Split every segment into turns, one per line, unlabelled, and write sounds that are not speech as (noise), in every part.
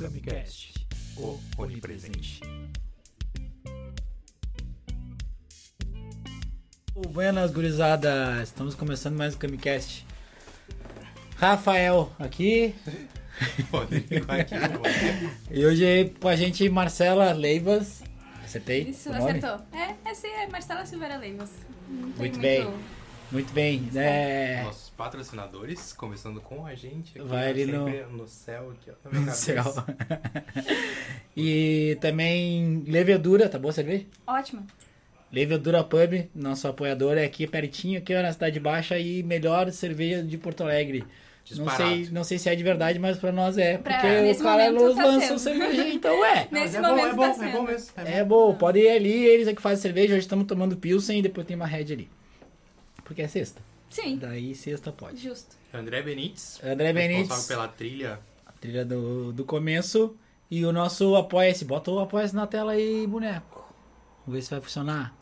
Camicast, o onipresente.
Buenas, gurizada! Estamos começando mais o Camicast. Rafael aqui. (laughs)
Rodrigo aqui,
E hoje com a gente Marcela Leivas. Acertei?
Isso,
o
acertou. É, essa é Marcela Silveira Leivas. Tem
Muito bem. Muito bem. É...
Nossos patrocinadores, começando com a gente aqui,
Vai ali no-
no céu aqui, ó, na minha (laughs)
No
cabeça.
céu. e também Levedura, tá boa a cerveja?
Ótimo.
Levedura Pub, nosso apoiador é aqui pertinho, aqui ó, na Cidade Baixa e melhor cerveja de Porto Alegre. Não sei, não sei se é de verdade, mas pra nós é.
Pra-
Porque o cara nos
tá sendo.
cerveja, então é. (laughs)
Nesse
é bom,
momento
é
tá
bom, é bom mesmo.
É bom, pode ir ali, eles é que fazem cerveja, hoje estamos tomando Pilsen e depois tem uma Red ali. Porque é sexta.
Sim,
Daí sexta pode.
justo.
André Benites,
André
responsável
Benites,
pela trilha.
a trilha do, do começo. E o nosso Apoia-se. Bota o Apoia-se na tela aí, boneco. Vamos ver se vai funcionar.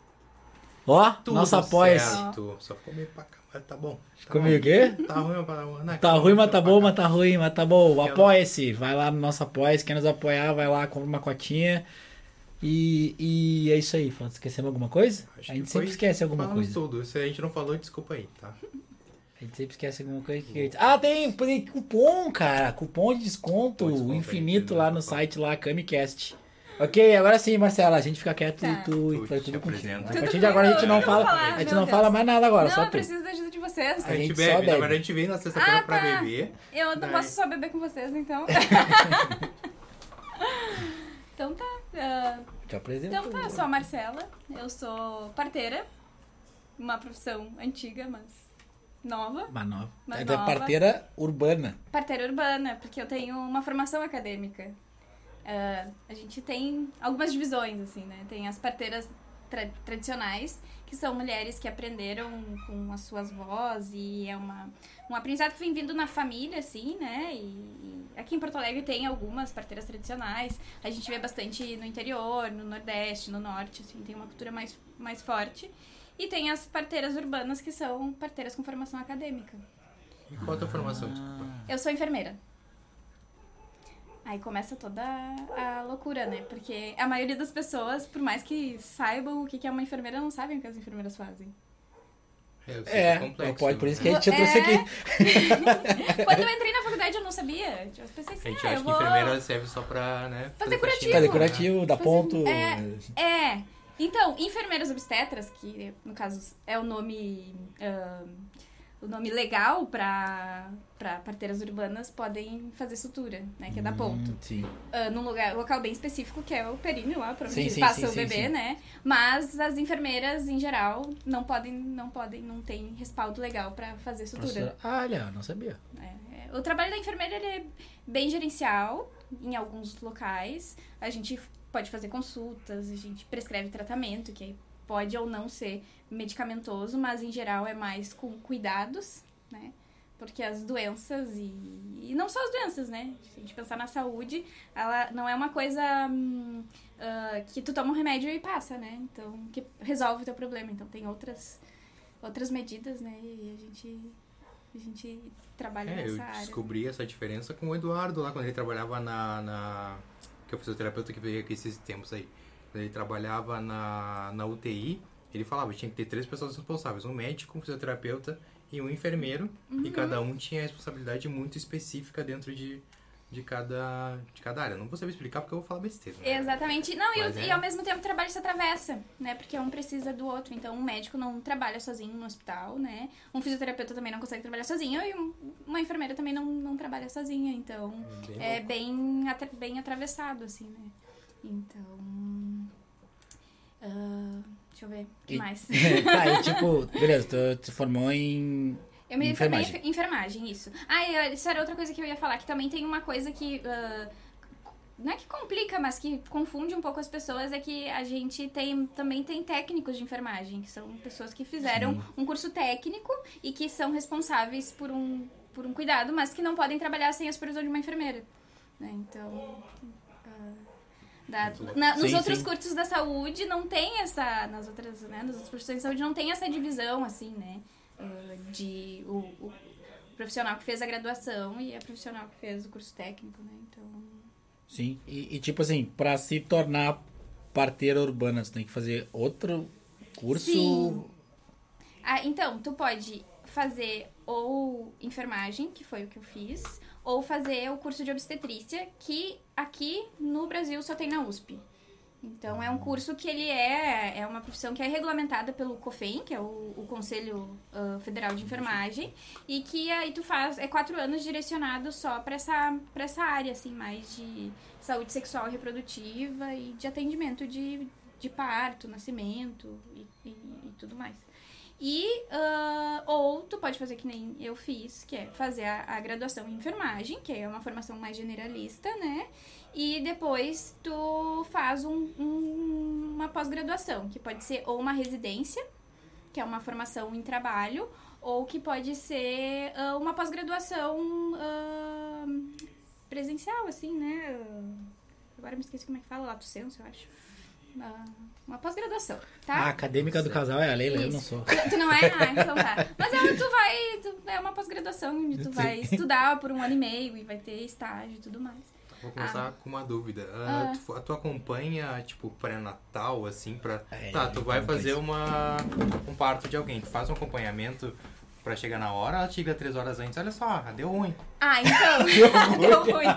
Ó,
Tudo
nosso Apoia-se.
certo. Só ficou meio pra cá, mas tá bom. Tá
Comigo o quê?
Tá ruim, mas tá bom. Não,
Tá ruim, mas tá bom, mas tá ruim, mas tá bom. Apoia-se. Vai lá no nosso Apoia-se. Quer nos apoiar, vai lá, compra uma cotinha. E, e é isso aí. Falta- Esquecemos alguma coisa?
Acho
a gente sempre esquece alguma
Falamos
coisa.
tudo. Se a gente não falou, desculpa aí, tá?
A gente sempre esquece alguma coisa que... Ah, tem, tem cupom, cara. Cupom de desconto
Cupom de desconto
infinito
aí,
lá
né?
no site lá, Camicast. Ok, agora sim, Marcela, a gente fica quieto
Tá.
e tu,
Tu
faz tudo contigo. A partir de agora a gente não
não
fala,
falar,
a gente não
Deus.
fala mais nada agora,
não,
só
eu
tu.
preciso da ajuda de vocês.
A gente,
gente
bebe,
só bebe.
a gente veio na sexta-feira
Ah,
pra
tá.
beber.
Eu não
Daí-
posso só beber com vocês, então. (laughs) (laughs) então tá. ah,
Te apresento.
então tá, eu sou a Marcela. Eu sou parteira. Uma profissão antiga, mas nova.
Uma nova.
Uma
é
nova.
parteira urbana.
Parteira urbana, porque eu tenho uma formação acadêmica. Ah, a gente tem algumas divisões, assim, né? Tem as parteiras tra- tradicionais, que são mulheres que aprenderam com as suas vozes e é uma, um aprendizado que vem vindo na família, assim, né? E, e aqui em Porto Alegre tem algumas parteiras tradicionais. A gente vê bastante no interior, no Nordeste, no Norte, assim, tem uma cultura mais, mais forte. E tem as parteiras urbanas, que são parteiras com formação acadêmica.
E qual a tua formação, desculpa?
Eu sou enfermeira. Aí começa toda a loucura, né? Porque a maioria das pessoas, por mais que saibam o que é uma enfermeira, não sabem o que as enfermeiras fazem.
É,
É,
complexo,
pode, por
né?
isso que a gente te
É.
trouxe aqui. (laughs)
Quando eu entrei na faculdade, eu não sabia. Eu pensei
A
assim,
gente
ah,
acha
eu
que
vou...
enfermeira serve só pra, né?
Fazer
faxina,
curativo.
Fazer
né?
curativo, dá
Fazer-
ponto.
é. É. Então, enfermeiras obstetras, que no caso é o nome... ah, o nome legal para para parteiras urbanas podem fazer sutura, né? Que é dar ponto.
Hum, sim.
ah, num lugar, local bem específico, que é o períneo lá, pra onde
Sim, sim,
passa
sim,
o bebê, né? Mas as enfermeiras, em geral, não podem, não podem, não tem respaldo legal pra fazer sutura.
Ah, olha, não sabia.
É, é, o trabalho da enfermeira ele é bem gerencial em alguns locais. A gente pode fazer consultas, a gente prescreve tratamento, que aí pode ou não ser medicamentoso, mas em geral é mais com cuidados, né? Porque as doenças e, e não só as doenças, né? Se a gente pensar na saúde, ela não é uma coisa hum, ah, que tu toma um remédio e passa, né? Então, que resolve o teu problema. Então, tem outras, outras medidas, né? E a gente, a gente trabalha
É, eu
nessa área.
descobri essa diferença com o Eduardo lá, quando ele trabalhava na. na que é o fisioterapeuta que veio aqui esses tempos aí. Ele trabalhava na, na UTI, ele falava que tinha que ter três pessoas responsáveis: um médico, um fisioterapeuta e um enfermeiro.
Uhum.
E cada um tinha responsabilidade muito específica dentro de, de, cada, de cada área. Não vou saber explicar porque eu vou falar besteira. né?
Exatamente. Não, e,
Mas
o-
é.
e ao mesmo tempo o trabalho se atravessa, né? Porque um precisa do outro. Então, um médico não trabalha sozinho no hospital, né? Um fisioterapeuta também não consegue trabalhar sozinho e um- uma enfermeira também não, não trabalha sozinha. Então,
Bem
é
louco.
bem, atra- bem atravessado, assim, né? Então... ah, deixa eu ver. O que
E-
mais? (laughs)
tá, e tipo, (laughs) beleza, tu te formou em.
Eu me formei
Enfermagem.
em enfermagem, isso. Ah, isso era outra coisa que eu ia falar, que também tem uma coisa que. ah, não é que complica, mas que confunde um pouco as pessoas, é que a gente tem, também tem técnicos de enfermagem, que são pessoas que fizeram
Sim.
um curso técnico e que são responsáveis por um, por um cuidado, mas que não podem trabalhar sem a supervisão de uma enfermeira. né? Então. Da- na- nos
Sim,
outros
sim.
cursos da saúde não tem essa. Nas outras, né, nas outras profissões de saúde não tem essa divisão, assim, né? ah, de o, o profissional que fez a graduação e a profissional que fez o curso técnico, né? Então.
Sim. E, e, tipo assim, pra se tornar parteira urbana, você tem que fazer outro curso?
Sim. Ah, então, tu pode fazer ou enfermagem, que foi o que eu fiz, ou fazer o curso de obstetrícia, que aqui no Brasil só tem na USP. Então é um curso que ele é, é uma profissão que é regulamentada pelo COFEN, que é o, o Conselho uh, Federal de Enfermagem, e que aí tu faz, é quatro anos direcionado só para essa, essa área, assim, mais de saúde sexual e reprodutiva e de atendimento de, de parto, nascimento e, e, e tudo mais. E, uh, ou tu pode fazer que nem eu fiz, que é fazer a, a, graduação em enfermagem, que é uma formação mais generalista, né? E depois tu faz um, um, uma pós-graduação, que pode ser ou uma residência, que é uma formação em trabalho, ou que pode ser uh, uma pós-graduação uh, presencial, assim, né? Agora me esqueci como é que fala, lato senso, eu acho uma, uma pós-graduação, tá?
A acadêmica do casal é a Leila, Isso. eu não sou.
Tu, tu, não é? Ah, (laughs) então tá. Mas é, tu vai. Tu, é uma pós-graduação onde tu Sim. vai estudar por um ano e meio e vai ter estágio e tudo mais.
Vou começar ah. com uma dúvida. Ah, ah. Tu, tu, acompanha, tipo, pré-natal, assim, pra. É, tá, tu vai fazer uma, um parto de alguém. Tu faz um acompanhamento pra chegar na hora, ela chega três horas antes, olha só, deu ruim.
Ah, então. (laughs) (laughs) deu ruim.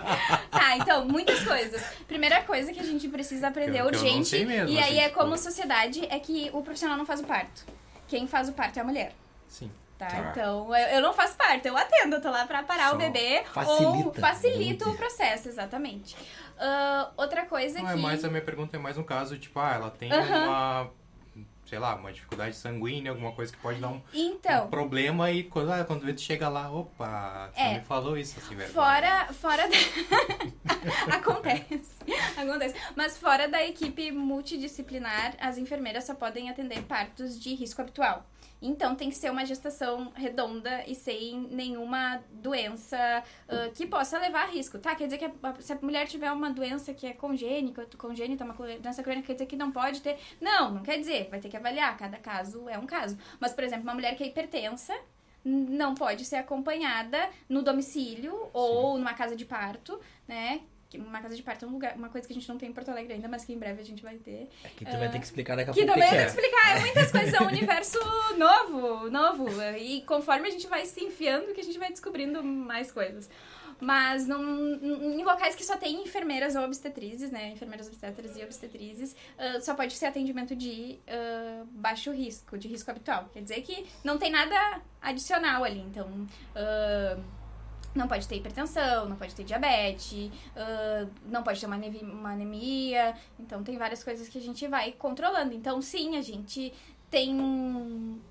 Tá, então, muitas coisas. Primeira coisa que a gente precisa aprender que, urgente. Que mesmo, e aí assim, é tipo... como sociedade, é que o profissional não faz o parto. Quem faz o parto é a mulher.
Sim.
Tá, tá. então eu, eu, não faço parto, eu atendo, eu tô lá pra parar Só o bebê facilita, ou facilito o processo, exatamente. Uh, outra coisa não,
é
que.
É mais, a minha pergunta é mais um caso, tipo, ah, ela tem uh -huh. uma sei lá, uma dificuldade sanguínea, alguma coisa que pode dar um,
então,
um problema e quando, ah, quando tu chega lá, opa, você é, me falou isso assim, velho.
Fora, fora da... (laughs) acontece, acontece. Mas fora da equipe multidisciplinar, as enfermeiras só podem atender partos de risco habitual. Então tem que ser uma gestação redonda e sem nenhuma doença uh, que possa levar a risco. Tá, quer dizer que a, se a mulher tiver uma doença que é congênica, congênita, uma doença crônica, quer dizer que não pode ter. Não, não quer dizer. Vai ter que avaliar. Cada caso é um caso. Mas, por exemplo, uma mulher que é hipertensa, não pode ser acompanhada no domicílio ou Sim. numa casa de parto, né? Uma casa de parto é um lugar, uma coisa que a gente não tem em Porto Alegre ainda, mas que em breve a gente vai ter.
É que tu uh, vai ter que explicar daqui a
pouco.
Que
também vai ter que explicar. Muitas coisas é um universo (laughs) novo, novo. E conforme a gente vai se enfiando, que a gente vai descobrindo mais coisas. Mas em locais que só tem enfermeiras ou obstetrizes, né? Enfermeiras obstetras e obstetrizes, uh, só pode ser atendimento de uh, baixo risco, de risco habitual. Quer dizer que não tem nada adicional ali. Então, não pode ter hipertensão, não pode ter diabetes, uh, não pode ter uma, uma anemia. Então, tem várias coisas que a gente vai controlando. Então, sim, a gente tem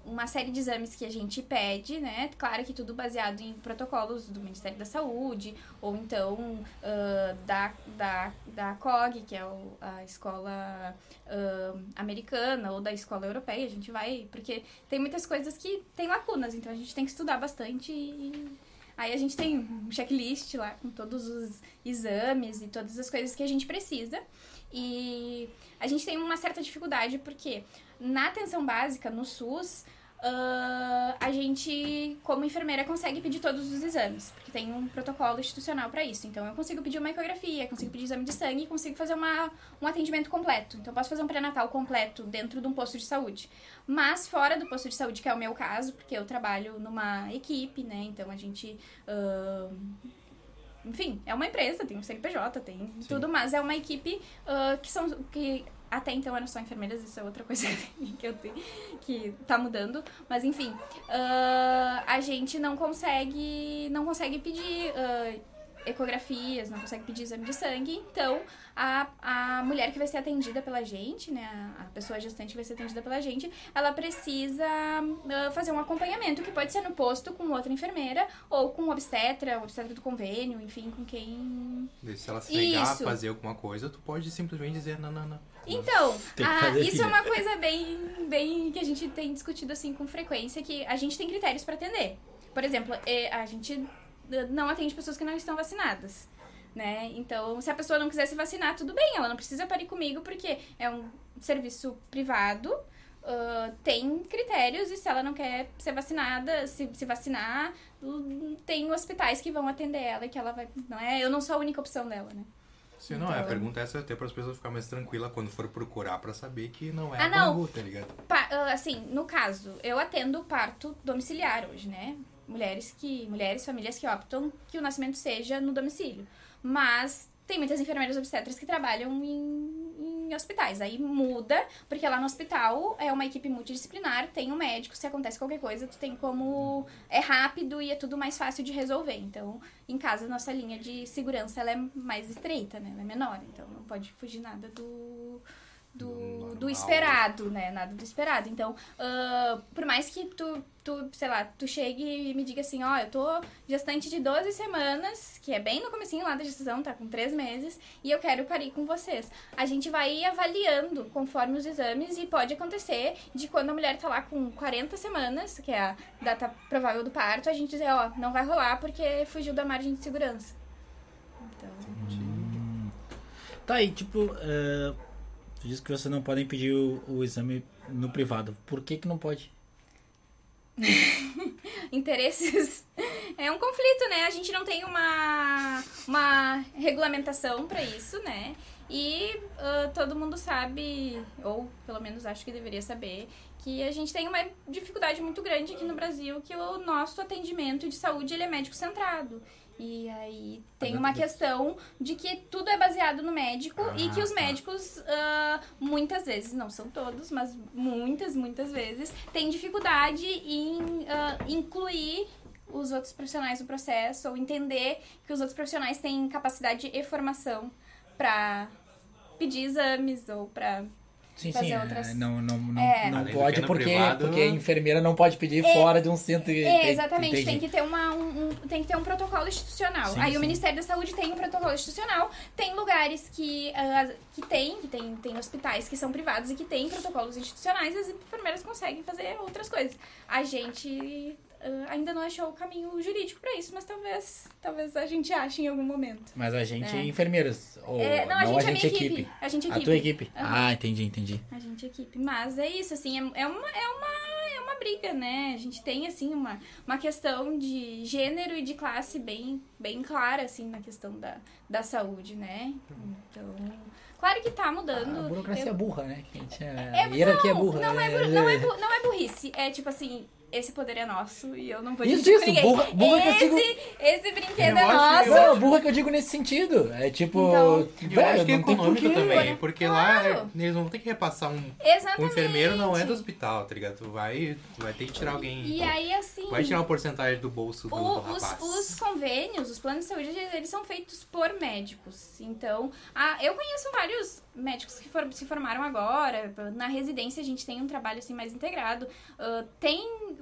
uma série de exames que a gente pede, né? Claro que tudo baseado em protocolos do Ministério da Saúde, ou então uh, da, da, da COG, que é o, a escola uh, americana, ou da escola europeia. A gente vai. Porque tem muitas coisas que tem lacunas, então a gente tem que estudar bastante e Aí a gente tem um checklist lá com todos os exames e todas as coisas que a gente precisa. E a gente tem uma certa dificuldade porque na atenção básica, no SUS, uh, a gente, como enfermeira, consegue pedir todos os exames, porque tem um protocolo institucional para isso. Então, eu consigo pedir uma ecografia, consigo pedir exame de sangue e consigo fazer uma, um atendimento completo. Então, eu posso fazer um pré-natal completo dentro de um posto de saúde. Mas, fora do posto de saúde, que é o meu caso, porque eu trabalho numa equipe, né? Então, a gente. Uh, enfim, é uma empresa, tem um CNPJ, tem Sim. tudo, mas é uma equipe uh, que são que até então eram só enfermeiras, isso é outra coisa (laughs) que eu tenho, que tá mudando. Mas enfim, uh, a gente não consegue, não consegue pedir uh, ecografias, não consegue pedir exame de sangue. Então, a, a mulher que vai ser atendida pela gente, né, a pessoa gestante que vai ser atendida pela gente, ela precisa uh, fazer um acompanhamento, que pode ser no posto com outra enfermeira, ou com obstetra, obstetra do convênio, enfim, com quem...
Se ela se negar a fazer alguma coisa, tu pode simplesmente dizer, não, não, não.
Então, a, isso filha. é uma coisa bem, bem que a gente tem discutido assim com frequência, que a gente tem critérios para atender. Por exemplo, é, a gente não atende pessoas que não estão vacinadas. Né? Então, se a pessoa não quiser se vacinar, tudo bem, ela não precisa parir comigo, porque é um serviço privado, uh, tem critérios, e se ela não quer ser vacinada, se, se vacinar, tem hospitais que vão atender ela que ela vai. Não é, eu não sou a única opção dela, né?
Sim, não, é, a
Então-
pergunta é essa até para as pessoas ficarem mais tranquilas quando for procurar pra saber que não é
Ah, não.
Bangu, tá ligado?
Pa- ah, assim, no caso, eu atendo parto domiciliar hoje, né? Mulheres que. Mulheres, famílias que optam que o nascimento seja no domicílio. Mas tem muitas enfermeiras obstetras que trabalham em, em hospitais. Aí muda, porque lá no hospital é uma equipe multidisciplinar, tem um médico, se acontece qualquer coisa, tu tem como. É rápido e é tudo mais fácil de resolver. Então, em casa, nossa linha de segurança ela é mais estreita, né? Ela é menor. Então não pode fugir nada do.
Do
Do, do esperado, né? Nada do esperado. Então, ah, por mais que tu, tu, sei lá, tu chegue e me diga assim, ó, eu tô gestante de 12 semanas, que é bem no comecinho lá da gestação, tá com 3 meses, e eu quero parir com vocês. A gente vai avaliando conforme os exames e pode acontecer de quando a mulher tá lá com 40 semanas, que é a data provável do parto, a gente dizer, ó, não vai rolar porque fugiu da margem de segurança. Então,
Tá aí, tipo, eh, tu disse que vocês não podem pedir o, o exame no privado. Por que que não pode? (laughs)
interesses é um conflito, né? A gente não tem uma, uma regulamentação pra isso, né? E ah, todo mundo sabe, ou pelo menos acho que deveria saber, que a gente tem uma dificuldade muito grande aqui no Brasil, que o nosso atendimento de saúde ele é médico centrado. E aí tem uma questão de que tudo é baseado no médico e que
Ah,
os
tá.
médicos, ah, muitas vezes, não são todos, mas muitas, muitas vezes, têm dificuldade em ah, incluir os outros profissionais no processo ou entender que os outros profissionais têm capacidade e formação para pedir exames ou para
Sim,
Fazer
sim, é,
outras-
não, não, não,
É.
não pode porque,
privado-
porque a enfermeira não pode pedir
É,
fora de um centro.
É, exatamente,
Entendi.
tem que ter uma, um, um- tem que ter um protocolo institucional.
Sim,
Aí
sim.
o Ministério da Saúde tem um protocolo institucional, tem lugares que, ah, que tem, que tem, tem hospitais que são privados e que tem protocolos institucionais, e as enfermeiras conseguem fazer outras coisas. A gente ah, ainda não achou o caminho jurídico pra isso, mas talvez, talvez a gente ache em algum momento.
Mas a gente
É.
é enfermeiras. Ou,
É, não, a gente, é minha equipe.
equipe.
A gente é
A
equipe.
tua equipe.
Aham.
Ah, entendi, entendi.
A gente é equipe. Mas é isso, assim, é, é uma, é, uma, é uma briga, né? A gente tem, assim, uma, uma questão de gênero e de classe bem, bem clara, assim, na questão da, da saúde, né? Então, claro que tá mudando.
A burocracia
Eu-
burra, né? Que a gente é,
É,
a hierarquia
não,
burra.
Não é,
né?
bur- não, é não é burrice. É tipo assim, esse poder é nosso e eu não vou
Isso, isso,
ninguém.
burra- burra que eu digo-
esse, esse brinquedo
Eu
é nosso.
Não, burra que eu digo nesse sentido. É tipo.
Então-
Eu
velho,
acho que é
não tem
econômico também, porque lá
Claro.
eles vão ter que repassar um.
Exatamente.
O enfermeiro não é do hospital, tá ligado? Tu vai, tu vai ter que tirar alguém.
E aí, assim...
Vai tirar uma porcentagem do bolso do,
O-
do
os,
rapaz.
os convênios, os planos de saúde, eles eles são feitos por médicos. Então, ah, eu conheço vários médicos que for- se formaram agora. Na residência, a gente tem um trabalho assim mais integrado. Ah, tem.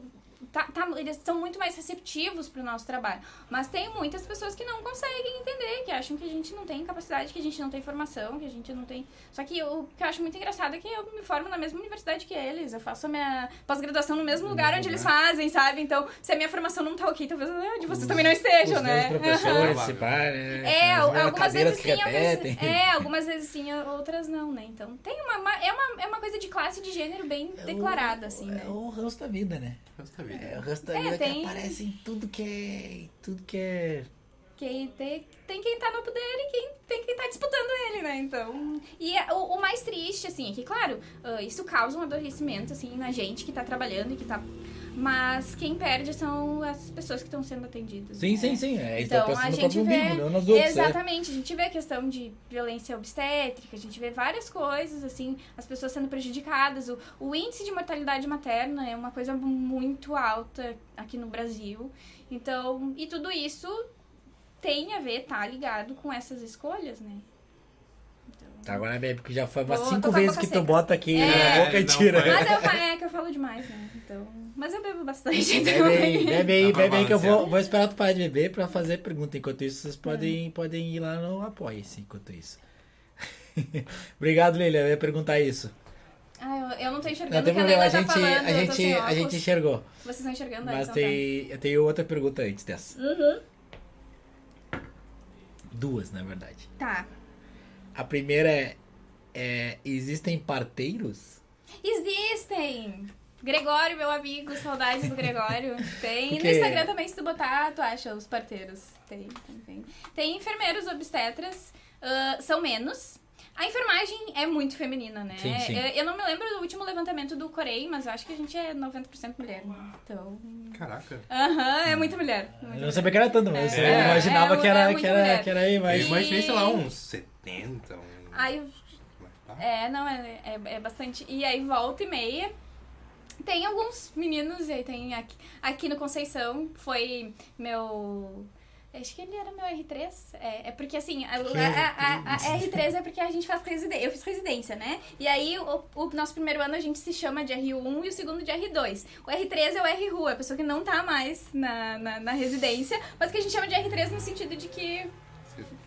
Tá- tá- eles são muito mais receptivos pro nosso trabalho. Mas tem muitas pessoas que não conseguem entender, que acham que a gente não tem capacidade, que a gente não tem formação, que a gente não tem. Só que o que eu acho muito engraçado é que eu me formo na mesma universidade que eles. Eu faço a minha pós-graduação no mesmo lugar onde eles fazem, sabe? Então, se a minha formação não tá ok, talvez a de vocês também não estejam,
Os
né?
professores, se (laughs) né?
É, algumas vezes sim, algumas, é, algumas vezes sim, outras não, né? Então tem uma, uma- é, uma, é uma coisa de classe de gênero bem declarada, assim, né?
É o resto da vida, né?
Da vida.
É
É, tem-
que aparece em tudo que é. Tudo que é.
Que tem, tem quem tá no poder e quem, tem quem tá disputando ele, né? Então. E é- o, o mais triste, assim, é que, claro, ah, isso causa um adoecimento, assim, na gente que tá trabalhando e que tá. Mas quem perde são as pessoas que estão sendo atendidas.
Sim,
né?
sim, sim. É,
Então,
então,
a gente vê.
umbigo, nos outros. é.
Exatamente, a gente vê a questão de violência obstétrica, a gente vê várias coisas, assim, as pessoas sendo prejudicadas. O, o índice de mortalidade materna é uma coisa muito alta aqui no Brasil. Então, e tudo isso tem a ver, tá ligado com essas escolhas, né? Então,
Tá, agora bebe, porque já foi umas
Tô-
cinco
tô com a
vezes
boca
que tu
seca.
bota aqui
É,
na boca e
não
tira.
Mas eu, (laughs) fa- é que eu falo demais, né? Então, mas eu bebo bastante. Então,
Bebe aí, bebe aí,
Dá pra
bebe aí que eu vou,
balancear.
vou esperar tu parar de beber pra fazer pergunta. Enquanto isso, vocês
É.
podem, podem ir lá no Apoia-se enquanto isso. (laughs) Obrigado, Lilia. Eu ia perguntar isso.
Ah, eu, eu não tô
Não
enxergando
tem
o que a
problema, a
Leila
gente,
tá falando,
a
eu tô
gente,
sem
a gente enxergou.
Vocês estão enxergando? Ah,
Mas
então
tem, eu tenho outra pergunta antes dessa.
Uhum.
Duas, na verdade.
Tá.
A primeira é, é existem parteiros?
Existem! Gregório, meu amigo, saudades do Gregório. (laughs) Tem.
Porque-
No Instagram também, se tu botar, tu acha os parteiros. Tem, tem, tem. Tem enfermeiros obstetras. ah, são menos. A enfermagem é muito feminina, né?
Sim, sim.
Eu, eu não me lembro do último levantamento do Corei, mas eu acho que a gente é 90% mulher. né? Então.
Caraca.
Aham, é muita mulher.
Eu não sabia que era tanto, mas eu
É,
imaginava
é,
que, era,
é
que, era, que era aí,
Eu
mas.
imaginei, sei lá, uns 70. Um...
Aí
Tá.
É, não, é, é, é bastante. E aí, volta e meia, tem alguns meninos, e aí tem aqui, aqui no Conceição, foi meu. Acho que ele era meu R3. É, é porque assim, a, a- a- a- a R3 é porque a gente faz residência. Eu fiz residência, né? E aí o, o nosso primeiro ano a gente se chama de R1 e o segundo de R2. O R3 é o R rua, a pessoa que não tá mais na, na, na residência, mas que a gente chama de R3 no sentido de que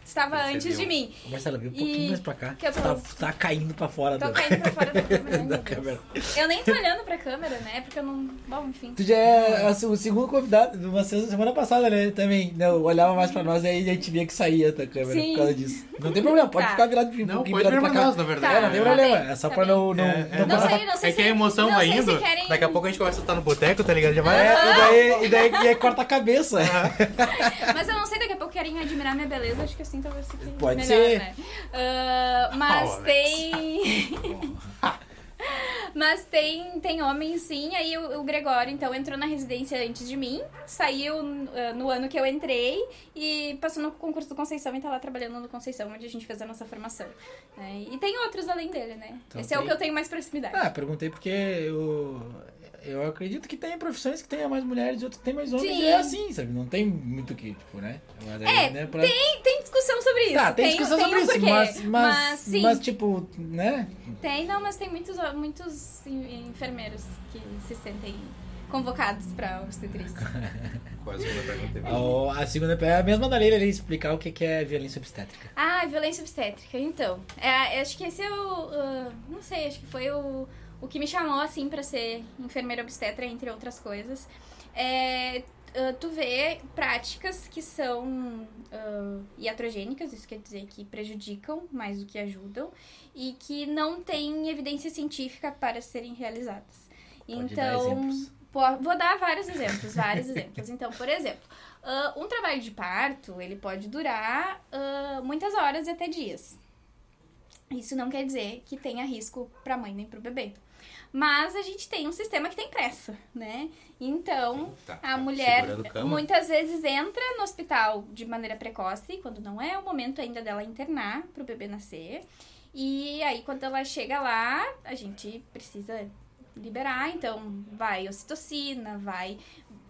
estava antes de mim.
Marcela, vem um pouquinho
E-
mais pra cá.
que eu
Você
tô-
tá, tá caindo pra fora
Tô
do,
caindo pra fora da câmera. (laughs)
da câmera.
Eu nem tô olhando pra câmera, né? Porque eu não. Bom, enfim.
Tu já é assim, o segundo convidado, você semana passada, né? Também, né, olhava mais pra nós e aí a gente via que saía da câmera
Sim.
por causa disso. Não tem problema, pode
Tá.
ficar virado um
Não,
pouquinho virado pra cá.
nós, na verdade.
É, não tem
Tá
problema,
bem,
é só
tá
pra
bem.
não... não,
É, é.
não
Não
passar-
sei, não sei
É que a emoção
não
vai indo,
querem-
daqui a pouco a gente começa a estar no boteco, tá ligado? Já vai.
É, e daí, daí, aí corta a cabeça. (laughs)
Mas eu não sei, daqui a pouco querem admirar minha beleza. Acho que assim talvez fique
Pode
melhor,
ser.
né? Ah, mas
Oh,
tem. (laughs) (laughs) Mas tem, tem homens sim, aí o, o Gregório então entrou na residência antes de mim, saiu ah, no ano que eu entrei e passou no concurso do Conceição e tá lá trabalhando no Conceição, onde a gente fez a nossa formação. né? E tem outros além dele, né?
Então
Esse é o
tem-
que eu tenho mais proximidade.
Ah, perguntei porque eu, eu acredito que tem profissões que tenha mais mulheres e outras que tem mais homens.
Sim.
E é assim, sabe? Não tem muito que, tipo, né? Mas aí,
É,
né, pra...
Tem, tem discussão sobre isso.
Tá, tem, discussão
tem
sobre
um
isso, mas, mas,
mas, sim,
mas, tipo, né?
tem, não, mas tem muitos, muitos en- enfermeiros que se sentem convocados pra obstetrícia.
Qual a segunda pergunta?
A, a segunda é a mesma da Leila ali, explicar o que que é violência obstétrica.
Ah, violência obstétrica. Então, é, acho que esse é o. ah, não sei, acho que foi o, o que me chamou, assim, pra ser enfermeira obstetra, entre outras coisas. É, ah, tu vê práticas que são ah, iatrogênicas, isso quer dizer que prejudicam mais do que ajudam, e que não têm evidência científica para serem realizadas.
Pode dar
então, po- vou dar vários exemplos, vários (laughs) exemplos. Então, por exemplo, ah, um trabalho de parto, ele pode durar ah, muitas horas e até dias. Isso não quer dizer que tenha risco para a mãe nem para o bebê. Mas a gente tem um sistema que tem pressa, né? Então,
Tá,
a
tá
mulher muitas vezes entra no hospital de maneira precoce, quando não é o momento ainda dela internar para o bebê nascer. E aí, quando ela chega lá, a gente precisa liberar, então vai ocitocina, vai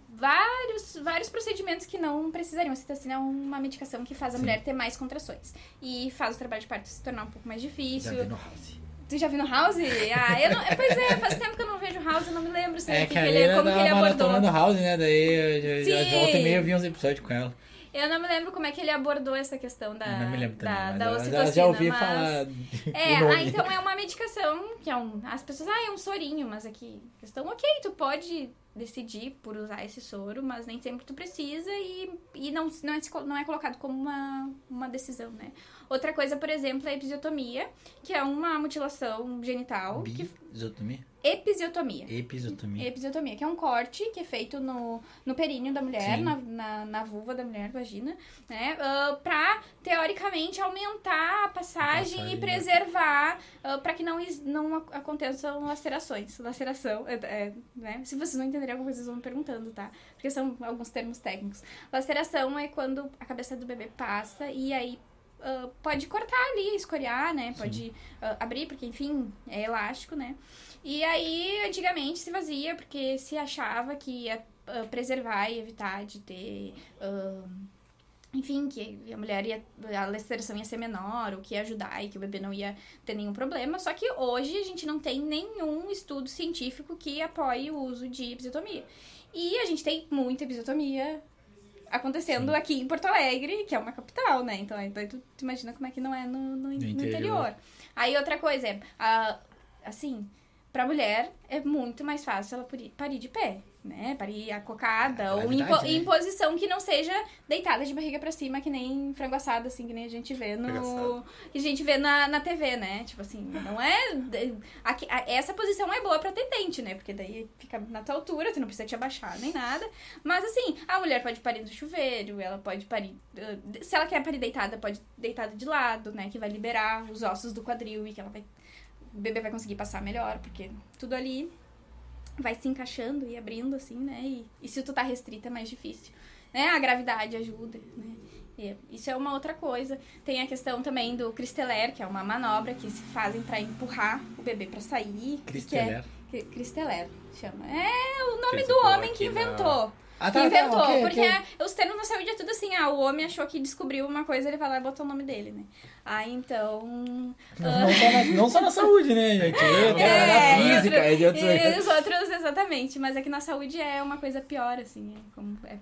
vários, vários procedimentos que não precisariam. Ocitocina é uma medicação que faz a
Sim.
mulher ter mais contrações e faz o trabalho de parto se tornar um pouco mais difícil.
House.
Tu já viu no House? Ah, eu não, pois é, faz tempo que eu não vejo House, eu não me lembro se
É
que
que
ele,
Leila
como que ele abordou.
maratona no House, né? Daí eu, já,
Sim.
volta e meia eu vi uns episódios com ela.
Eu não me lembro como é que ele abordou essa questão da,
Eu não me lembro também,
da, da
eu- eu
ocitocina.
já ouvi
mas...
falar (laughs)
É, ah, então é uma medicação que é um. As pessoas, ah, é um sorinho, mas aqui, questão, ok, tu pode decidir por usar esse soro, mas nem sempre tu precisa e, e não, não, é, não é colocado como uma, uma decisão, né? Outra coisa, por exemplo, é a episiotomia, que é uma mutilação genital. Que, Episiotomia.
Episotomia.
Episiotomia, que é um corte que é feito no, no períneo da mulher, na, na, na vulva da mulher, vagina, né? ah, pra, teoricamente, aumentar a passagem,
Passagem,
e
né?
preservar ah, pra que não, não ac- aconteçam lacerações. Laceração, é, é, né? Se vocês não entenderem alguma coisa, vocês vão me perguntando, tá? Porque são alguns termos técnicos. Laceração é quando a cabeça do bebê passa e aí ah, pode cortar ali, escoriar, né? Pode ah, abrir, porque, enfim, é elástico, né? E aí, antigamente se fazia porque se achava que ia ah, preservar e evitar de ter. ah, enfim, que a mulher ia. a laceração ia ser menor, o que ia ajudar e que o bebê não ia ter nenhum problema. Só que hoje a gente não tem nenhum estudo científico que apoie o uso de episiotomia. E a gente tem muita episiotomia acontecendo aqui em Porto Alegre, que é uma capital, né? Então, então tu, tu imagina como é que não é no, no, no
interior.
interior. Aí outra coisa é, a, assim, pra mulher é muito mais fácil ela pari- parir de pé. né? Parir acocada, ou em, po-
né?
em posição que não seja deitada de barriga pra cima, que nem frango assado, assim, que nem a gente vê no. Que a gente vê na, na TV, né? Tipo assim, não é. aqui- essa posição é boa pra atendente, né? Porque daí fica na tua altura, tu não precisa te abaixar nem nada. Mas assim, a mulher pode parir no chuveiro, ela pode parir. uh, Se ela quer parir deitada, pode deitada de lado, né? Que vai liberar os ossos do quadril e que ela vai. O bebê vai conseguir passar melhor, porque tudo ali vai se encaixando e abrindo, assim, né? E, e se tu tá restrita é mais difícil. Né? A gravidade ajuda, né? E isso é uma outra coisa. Tem a questão também do Cristeler, que é uma manobra que se fazem pra empurrar o bebê pra sair.
Cristeler.
Que é, Cristeler, chama. É o nome do homem que
na-
inventou.
Ah,
que inventou,
ok,
porque
ok.
é- os termos na saúde é tudo assim, ah, o homem achou que descobriu uma coisa, ele vai lá e botou o nome dele, né? Ah, então...
Não, não só na, não só na (laughs) saúde, né, gente? Eu
É,
na física,
outro-
e de outros...
e os outros, exatamente. Mas é que na saúde é uma coisa pior, assim. É como, é-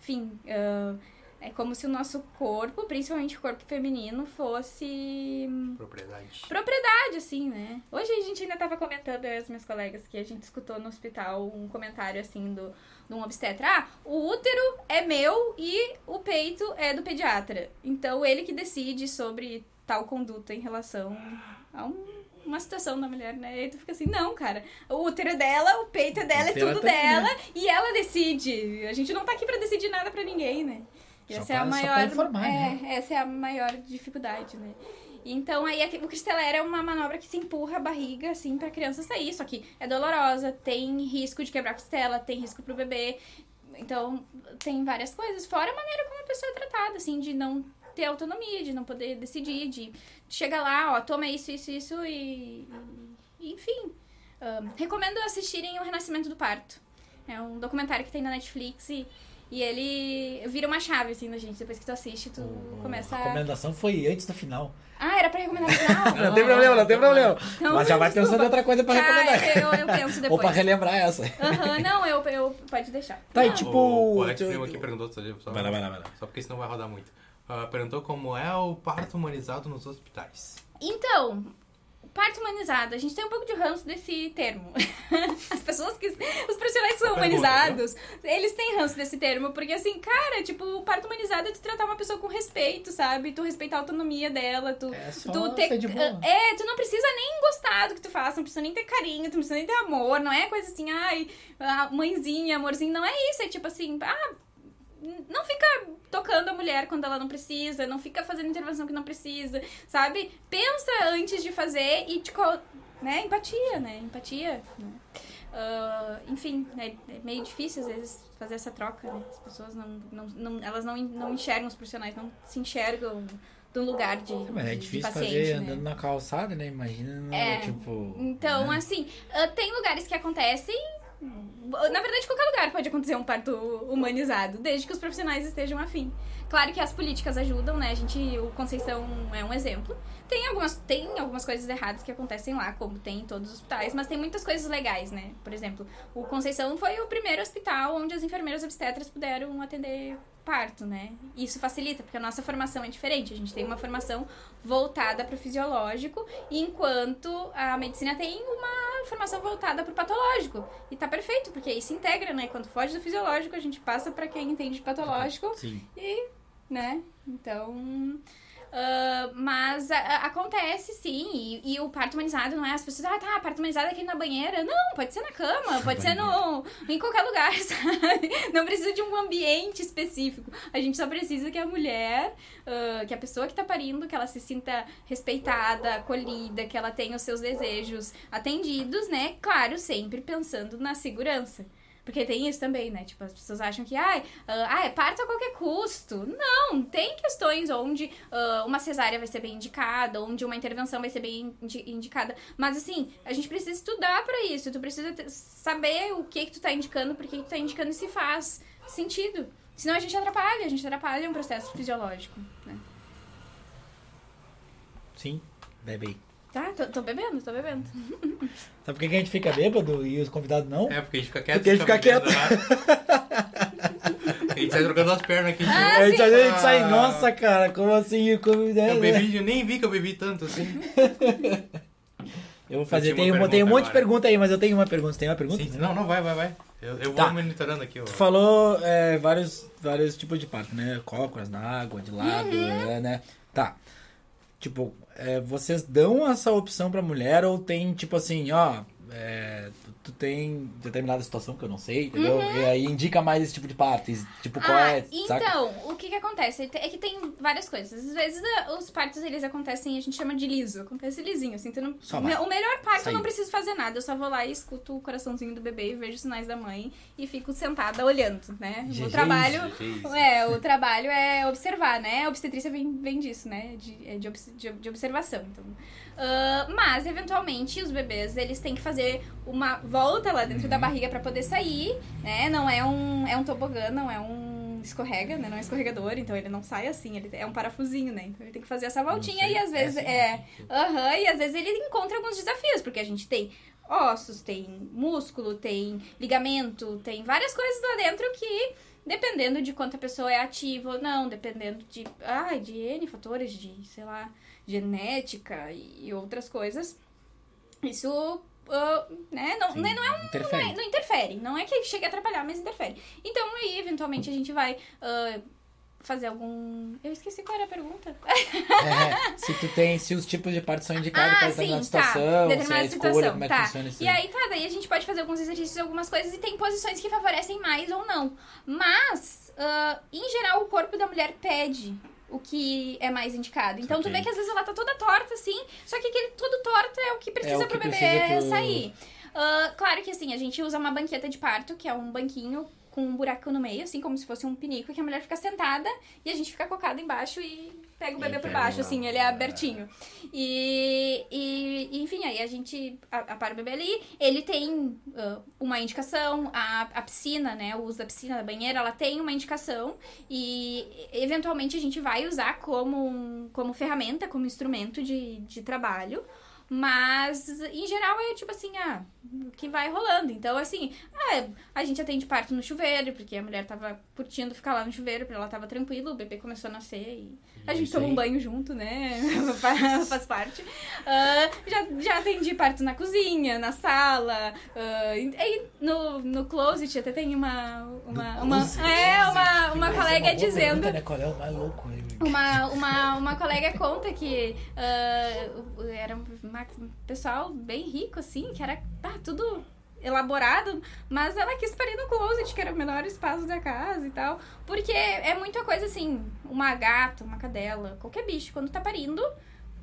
enfim, ah, é como se o nosso corpo, principalmente o corpo feminino, fosse
Propriedade.
propriedade, assim, né? Hoje a gente ainda tava comentando, eu e as minhas colegas, que a gente escutou no hospital um comentário, assim, do, de um obstetra. Ah, o útero é meu e o peito é do pediatra. Então, ele que decide sobre tal conduta em relação a um- uma situação da mulher, né? E aí tu fica assim, não, cara, o útero é dela, o peito é dela, é
ela
tudo
tá aqui,
dela, e ela decide. A gente não tá aqui pra decidir nada pra ninguém, né? Essa é a
pra-
maior.
pra informar,
é,
né?
essa é a maior dificuldade, né? Então, aí o Cristeler é uma manobra que se empurra a barriga, assim, pra criança sair. Só que é dolorosa, tem risco de quebrar a costela, tem risco pro bebê. Então, tem várias coisas. Fora a maneira como a pessoa é tratada, assim, de não ter autonomia, de não poder decidir, de chegar lá, ó, toma isso, isso, isso e. e enfim. Ahn, recomendo assistirem O Renascimento do Parto. É um documentário que tem na Netflix e, e ele vira uma chave, assim, na gente. Depois que tu assiste, tu começa
A
a.
recomendação foi antes do final.
Ah, era pra recomendar no final? (laughs)
Não, tem problema, não tem problema.
Não,
Mas já vai
desculpa.
pensando em outra coisa pra recomendar.
Ah, eu, eu penso (laughs)
Ou
depois.
pra relembrar essa.
Aham, não, eu, eu. Pode deixar.
Tá, e
Não.
tipo...
O, o Alex
tu-
Primo aqui perguntou, só,
Vai lá, vai lá, vai lá.
só porque senão vai rodar muito. Ah, perguntou como é o parto humanizado nos hospitais.
Então, parto humanizado, a gente tem um pouco de ranço desse termo. (laughs) As pessoas que. Os profissionais que são
Pergunta,
humanizados, eles têm ranço desse termo, porque assim, cara, tipo, o parto humanizado é tu tratar uma pessoa com respeito, sabe? Tu respeitar a autonomia dela, tu.
É só
Tu ter,
de boa.
é, tu não precisa nem gostar do que tu faz, não precisa nem ter carinho, tu não precisa nem ter amor, não é coisa assim, ai, mãezinha, amorzinho, não é isso, é tipo assim, ah, não fica tocando a mulher quando ela não precisa, não fica fazendo intervenção que não precisa, sabe? Pensa antes de fazer e, tipo, né, empatia, né, empatia, né? Ah, enfim, é, é meio difícil às vezes fazer essa troca, né? As pessoas não, não, não elas não, não enxergam os profissionais, não se enxergam do lugar de,
Mas é
de- de
difícil
paciente,
fazer
né?
andando na calçada, né? Imagina, no-
É.
tipo...
Então,
né?
assim, ah, tem lugares que acontecem. Na verdade, qualquer lugar pode acontecer um parto humanizado, desde que os profissionais estejam afim. Claro que as políticas ajudam, né? A gente, o Conceição é um exemplo. Tem algumas, tem algumas coisas erradas que acontecem lá, como tem em todos os hospitais, mas tem muitas coisas legais, né? Por exemplo, o Conceição foi o primeiro hospital onde as enfermeiras obstetras puderam atender parto, né? Isso facilita, porque a nossa formação é diferente. A gente tem uma formação voltada para o fisiológico, enquanto a medicina tem uma formação voltada para o patológico. E tá perfeito, porque aí se integra, né? Quando foge do fisiológico, a gente passa para quem entende de patológico
Sim.
e, né? Então. ah, mas a- a- acontece sim, e, e o parto humanizado não é as pessoas, ah tá, parto humanizado é aqui na banheira. Não, pode ser na cama, pode ser no, em qualquer lugar, (laughs) sabe? Não precisa de um ambiente específico. A gente só precisa que a mulher, ah, que a pessoa que tá parindo, que ela se sinta respeitada, acolhida, que ela tenha os seus desejos atendidos, né? Claro, sempre pensando na segurança. Porque tem isso também, né? Tipo, as pessoas acham que, ai, ah, ah, é parto a qualquer custo. Não, tem questões onde ah, uma cesárea vai ser bem indicada, onde uma intervenção vai ser bem indi- indicada. Mas, assim, a gente precisa estudar pra isso. Tu precisa saber o que que tu tá indicando, por que tu tá indicando e se faz sentido. Senão a gente atrapalha, a gente atrapalha um processo fisiológico, né?
Sim, bebe aí.
Tá, tô, tô bebendo, tô bebendo.
Sabe por que a gente fica bêbado e os convidados não?
É, porque a gente fica quieto.
Porque a gente fica
bebendo, né? a gente sai trocando as pernas aqui.
Ah,
a gente, a gente sai,
Ah.
nossa, cara, como assim? Como,
Eu bebi, eu nem vi que eu bebi tanto assim.
Eu vou fazer,
Eu
tem,
uma
tem um monte de pergunta aí, mas eu tenho uma pergunta. Você tem uma pergunta?
Sim, não, não, vai, vai, vai. Eu, eu vou
Tá.
monitorando aqui. ó.
Tu falou é, vários, vários tipos de parto, né? Cócoras na água, de lado,
Uhum.
é, né? Tá. Tipo, é, vocês dão essa opção pra mulher ou tem, tipo assim, ó, é, tu, tem determinada situação que eu não sei, entendeu? E aí indica mais esse tipo de parto. e, Tipo, qual
Uhum. ah,
é, saca?
então, o que que acontece? É que tem várias coisas. Às vezes ah, os partos, eles acontecem, a gente chama de liso. Acontece lisinho, assim. Tu não,
Só vai.
o melhor parto eu não preciso fazer nada. Eu só vou lá e escuto o coraçãozinho do bebê e vejo os sinais da mãe e fico sentada olhando, né? O trabalho... É, o trabalho é observar, né? A obstetrícia vem, vem disso, né? De, é de, de, de observação. Então, Ah, mas, eventualmente, os bebês, eles têm que fazer uma volta lá dentro
Uhum.
da barriga pra poder sair, né? Não é um, é um tobogã, não é um escorrega, né? Não é um escorregador, então ele não sai assim, ele é um parafusinho, né? Então ele tem que fazer essa voltinha e às
é
vezes
assim,
é, aham, e às vezes ele encontra alguns desafios, porque a gente tem ossos, tem músculo, tem ligamento, tem várias coisas lá dentro que dependendo de quanto a pessoa é ativa ou não, dependendo de, ai, de N fatores, de, sei lá, genética e outras coisas, isso, ah, né, não,
Sim,
né, não é um
interfere.
não, é- não interfere. Não é que chegue a atrapalhar, mas interfere. Então, aí, eventualmente, a gente vai ah, fazer algum. Eu esqueci qual era a pergunta.
É, se tu tem, se os tipos de parto são indicados
Ah,
determinada
sim, tá.
situação, se é
Determinada
a escolha,
situação,
como é que
tá.
funciona isso
E aí, tá, daí a gente pode fazer alguns exercícios, algumas coisas, e tem posições que favorecem mais ou não. Mas, ah, em geral, o corpo da mulher pede o que é mais indicado. Então, tu
Ok.
vê que às vezes ela tá toda torta, assim, só que aquele todo torto é o que precisa
o que
pro bebê
pro-
sair. Ah, claro que, assim, a gente usa uma banqueta de parto, que é um banquinho com um buraco no meio, assim, como se fosse um pinico, que a mulher fica sentada e a gente fica cocada embaixo e pega o bebê por baixo, assim, ele é abertinho. E, e, enfim, aí a gente apara o bebê ali. Ele tem ah, uma indicação, a, a piscina, né? O uso da piscina, da banheira, ela tem uma indicação. E eventualmente a gente vai usar como, como ferramenta, como instrumento de, de trabalho. Mas, em geral, é tipo assim, ah, o que vai rolando. Então, assim, ah, a gente atende parto no chuveiro, porque a mulher tava curtindo ficar lá no chuveiro, porque ela tava tranquila, o bebê começou a nascer e a gente toma um banho junto, né? (laughs) Faz parte. Ah, já, já atendi parto na cozinha, na sala. aí no, no closet até tem uma. uma, uma
closet?
é, uma, uma
é
colega
boa
dizendo.
pergunta, né? Qual é o mais louco?
Uma, uma, uma colega conta que ah, era um uma- pessoal bem rico, assim, que era ah, tudo elaborado, mas ela quis parir no closet, que era o menor espaço da casa e tal. Porque é muita coisa assim, uma gata, uma cadela, qualquer bicho, quando tá parindo,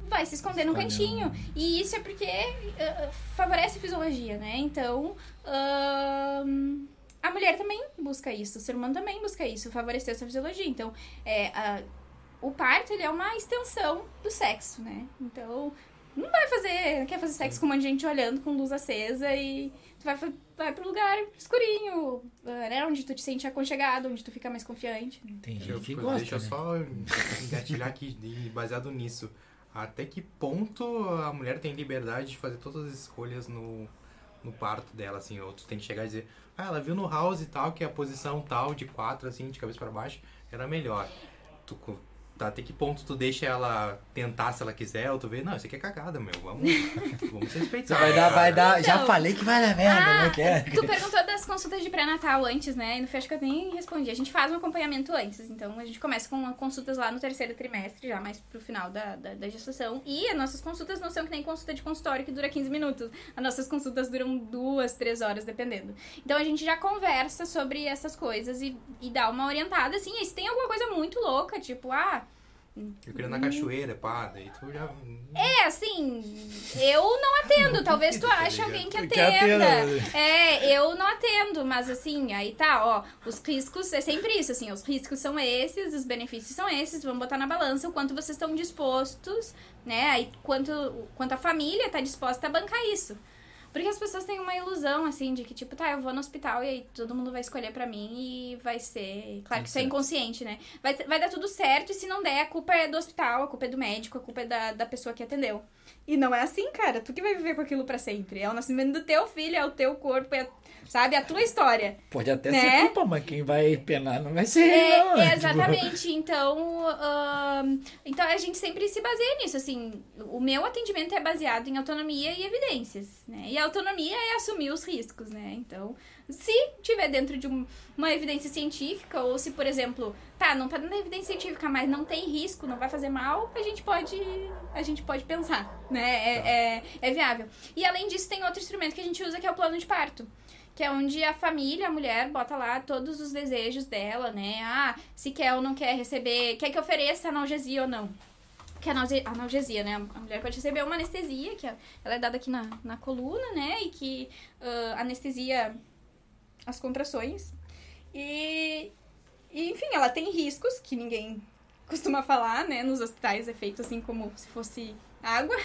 vai se esconder num
Escolhe
cantinho. E isso é porque ah, favorece a fisiologia, né? Então. a mulher também busca isso, o ser humano também busca isso, favorecer essa fisiologia. Então, é, a- o parto ele é uma extensão do sexo, né? Então, não vai fazer, quer fazer sexo com um monte de gente olhando com luz acesa e tu vai, vai pro lugar escurinho, né? Onde tu te sente aconchegado, onde tu fica mais confiante.
Tem
Deixa eu,
gente que gosta,
deixa eu
né?
só engatilhar aqui, baseado nisso. Até que ponto a mulher tem liberdade de fazer todas as escolhas no, no parto dela, assim? Ou tu tem que chegar e dizer, ah, ela viu no house e tal, que a posição tal, de quatro, assim, de cabeça para baixo, era melhor. Tu, tá, até que ponto tu deixa ela tentar se ela quiser, ou tu vê, não, isso aqui é cagada, meu, vamos, (laughs) vamos se respeitar.
Vai dar, vai dar. Já
Então.
falei que vai dar merda,
Ah,
né? Que é.
Tu perguntou das consultas de pré-natal antes, né? E no fim acho que eu nem respondi. A gente faz um acompanhamento antes. Então a gente começa com consultas lá no terceiro trimestre, já mais pro final da, da, da gestação. E as nossas consultas não são que nem consulta de consultório que dura 15 minutos. As nossas consultas duram duas, três horas, dependendo. Então a gente já conversa sobre essas coisas e, e dá uma orientada, assim. E se tem alguma coisa muito louca, tipo, ah.
Eu queria ir na cachoeira, pá, daí tu já...
É, assim, eu não atendo. (laughs) Talvez tu
Tá
ache alguém que atenda.
atenda.
É, eu não atendo, mas assim, aí tá, ó. Os riscos é sempre isso, assim, os riscos são esses, os benefícios são esses, vamos botar na balança o quanto vocês estão dispostos, né? Aí quanto, quanto a família tá disposta a bancar isso. Porque as pessoas têm uma ilusão, assim, de que, tipo, tá, eu vou no hospital e aí todo mundo vai escolher pra mim e vai ser. Claro que isso é inconsciente, né? Vai, vai dar tudo certo e se não der, a culpa é do hospital, a culpa é do médico, a culpa é da, da pessoa que atendeu. E não é assim, cara. Tu que vai viver com aquilo pra sempre. É o nascimento do teu filho, é o teu corpo, é, sabe? A tua história.
Pode até
Né?
ser culpa, mas quem vai penar não vai ser ele, não.
É,
Tipo,
exatamente. Então, ahn, então a gente sempre se baseia nisso. Assim, o meu atendimento é baseado em autonomia e evidências, né? E a autonomia é assumir os riscos, né? Então, se tiver dentro de um- uma evidência científica, ou se, por exemplo, tá, não tá da evidência científica, mas não tem risco, não vai fazer mal, a gente pode, a gente pode pensar, né? É, é, é viável. E além disso, tem outro instrumento que a gente usa que é o plano de parto. Que é onde a família, a mulher, bota lá todos os desejos dela, né? Ah, se quer ou não quer receber, quer que ofereça analgesia ou não. Que é analge- analgesia, né? A mulher pode receber uma anestesia, que é- ela é dada aqui na, na coluna, né? E que ah, anestesia as contrações. E, e, enfim, ela tem riscos que ninguém costuma falar, né? Nos hospitais é feito assim como se fosse água.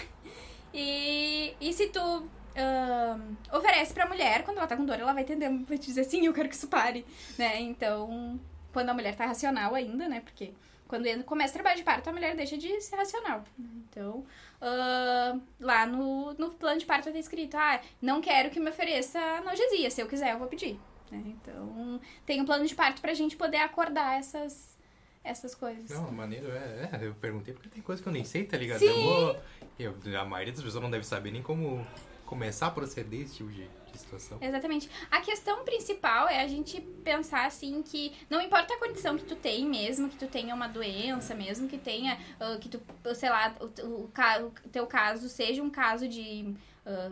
E, e se tu ahn, oferece pra mulher, quando ela tá com dor, ela vai entender, vai te dizer sim, eu quero que isso pare, né? Então, quando a mulher tá racional ainda, né? Porque quando começa o trabalho de parto, a mulher deixa de ser racional. Então, ahn, lá no, no plano de parto ter escrito, ah, não quero que me ofereça analgesia, se eu quiser eu vou pedir. né? Então, tem um plano de parto pra gente poder acordar essas, essas coisas.
Não, maneiro, é, é, Eu perguntei porque tem coisa que eu nem sei, tá ligado?
Sim.
Eu vou. Eu, a maioria das pessoas não deve saber nem como começar a proceder esse tipo de, de situação.
Exatamente. A questão principal é a gente pensar assim que não importa a condição que tu tem mesmo, que tu tenha uma doença, mesmo que tenha, ah, que tu, sei lá, o, o, o teu caso seja um caso de ah,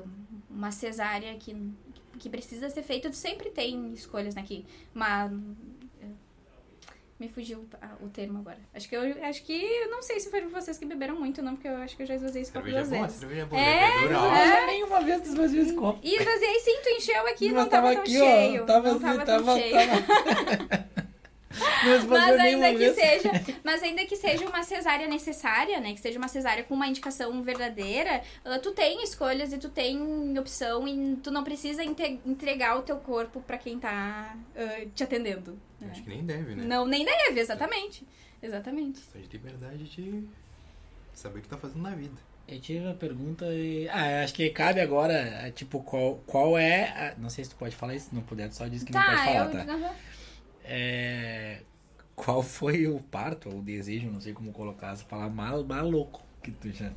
uma cesárea que, que precisa ser feita, tu sempre tem escolhas, né? Me fugiu ah, o termo agora. Acho que eu acho que eu não sei se foram vocês que beberam muito, não, porque eu acho que eu já esvaziei esse copo duas
é boa,
vezes.
cerveja é boa.
É,
Eu
alta.
é.
já nenhuma vez desvaziou esse copo.
E esvaziei sim, tu encheu aqui, não,
Mas
tava, tão cheio.
ó. Tava,
não tava,
tava,
tão cheio.
tava- (laughs) Não
Mas ainda que
vez.
seja, (laughs) mas ainda que seja uma cesárea necessária, né? Que seja uma cesárea com uma indicação verdadeira, ah, tu tem escolhas e tu tem opção e tu não precisa entregar o teu corpo pra quem tá ah, te atendendo. Né?
Acho que nem deve, né?
Não, nem deve, exatamente. Exatamente.
Você tem liberdade de saber o que tá fazendo na vida.
Eu tive uma pergunta e. Ah, acho que cabe agora, é, tipo, qual, qual é. a- Não sei se tu pode falar isso, se não puder, tu só diz que não pode
Tá,
falar,
eu.
tá?
aham.
É, qual foi o parto, ou o desejo, não sei como colocar essa palavra, louco que tu já.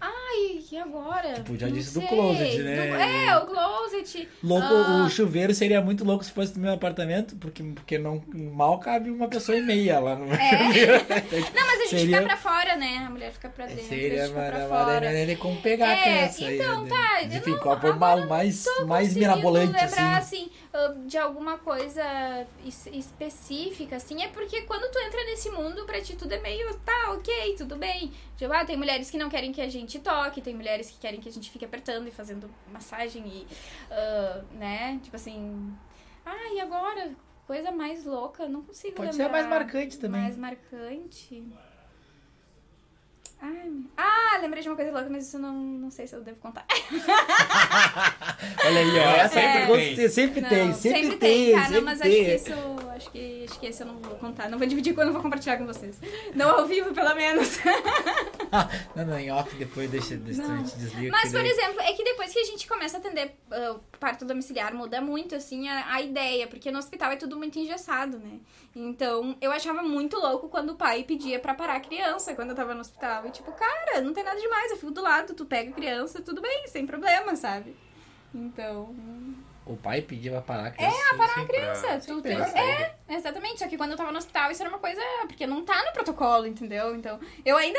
Ai, e agora?
Tipo, já
Não
disse do
sei.
closet, né?
Do- é, o closet.
Louco,
Ah.
o chuveiro seria muito louco se fosse do meu apartamento, porque, porque não, mal cabe uma pessoa e meia lá no meu chuveiro. (laughs)
Não, mas a gente
Seria-
fica pra fora, né? A mulher fica pra dentro, a
Seria mara-
fora.
mara- como pegar a
É,
criança aí,
então,
né?
tá,
Enfim, qual foi o mal mais, mais mirabolante,
lembrar,
assim?
assim, de alguma coisa es- específica, assim. É porque quando tu entra nesse mundo, pra ti tudo é meio, tá, ok, tudo bem. Tipo, ah, tem mulheres que não querem que a gente toque, tem mulheres que querem que a gente fique apertando e fazendo massagem e, ah, né, tipo assim... Ah, e agora? Coisa mais louca, não consigo
Pode
lembrar.
ser mais marcante também.
Mais marcante... Ai, ah, lembrei de uma coisa louca, mas isso não, não sei se eu devo contar. (laughs)
Olha aí, ó. Essa
É.
pergunta sempre, sempre
Não,
tem, sempre, tem,
tem, tá?
sempre
Não, mas acho
tem.
que isso. Acho que, acho que esse eu não vou contar. Não vou dividir quando eu vou compartilhar com vocês. Não ao vivo, pelo menos. (laughs)
Não, não, em off depois deixa, deixa a
Não.
gente desliga.
Mas, por
daí-
exemplo, é que depois que a gente começa a atender ah, parto domiciliar, muda muito, assim, a, a ideia. Porque no hospital é tudo muito engessado, né? Então, eu achava muito louco quando o pai pedia pra parar a criança quando eu tava no hospital. Tipo, cara, não tem nada demais, eu fico do lado, tu pega a criança, tudo bem, sem problema, sabe? Então.
O pai pedia pra parar a criança.
É, parar a criança.
pra-
tu, tu- é, exatamente. Só que quando eu tava no hospital, isso era uma coisa. Porque não tá no protocolo, entendeu? Então, eu ainda.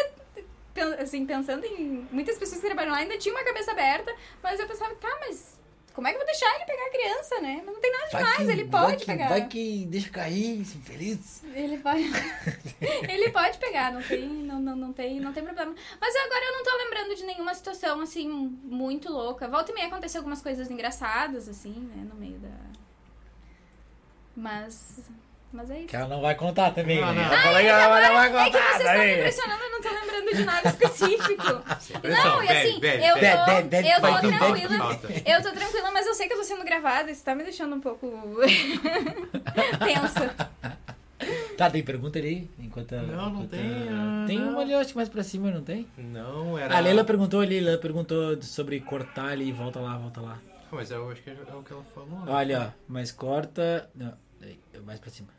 Assim, pensando em muitas pessoas que trabalham lá, ainda tinha uma cabeça aberta, mas eu pensava, tá, mas como é que eu vou deixar ele pegar a criança, né? Mas não tem nada
Vai
demais,
que-
ele pode
que-
pegar.
Vai que deixa cair, esse infeliz.
Ele vai. (laughs) ele pode pegar, não tem, não, não, não, tem, não tem problema. Mas agora eu não tô lembrando de nenhuma situação, assim, muito louca. Volta e meia aconteceu algumas coisas engraçadas, assim, né, no meio da. Mas. Mas é isso.
Que ela não vai contar também,
Não,
né?
não.
Ela falou que ela não vai
É que
contar
vocês estão me impressionando, eu não tô lembrando de nada específico. (laughs) Não, e assim,
bebe,
eu
bebe.
tô,
Bebe,
eu
vai
tô tranquila. Eu tô tranquila, mas eu sei que eu tô sendo gravada, isso tá me deixando um pouco (laughs) tensa.
Tá, tem pergunta ali? Enquanto,
Não, não
enquanto-
tem, ah,
Tem
não.
uma ali, acho que mais pra cima, não tem?
Não, era.
A Leila perguntou ali, Leila perguntou sobre cortar ali, volta lá, volta lá.
Ah, Mas eu acho que é o que ela falou. né?
Olha, ó, mas corta. Não, mais pra cima.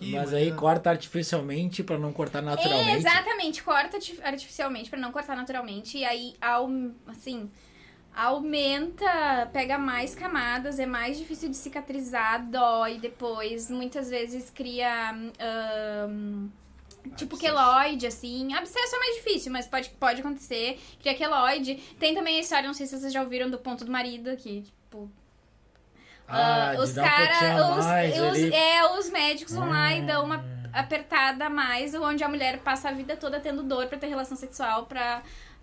Aqui,
mas aí
é-
corta artificialmente pra não cortar naturalmente.
Exatamente, corta arti- artificialmente pra não cortar naturalmente. E aí, ao, assim, aumenta, pega mais camadas, é mais difícil de cicatrizar, dói depois, muitas vezes cria. ahn, Tipo
Abscesso.
queloide, assim. Abscesso é mais difícil, mas pode, pode acontecer. Cria queloide. Tem também a história, não sei se vocês já ouviram, do ponto do marido, que, tipo,
Ah,
ah, os
um
caras. É, os médicos vão lá e dão uma apertada a mais, onde a mulher passa a vida toda tendo dor pra ter relação sexual, pra.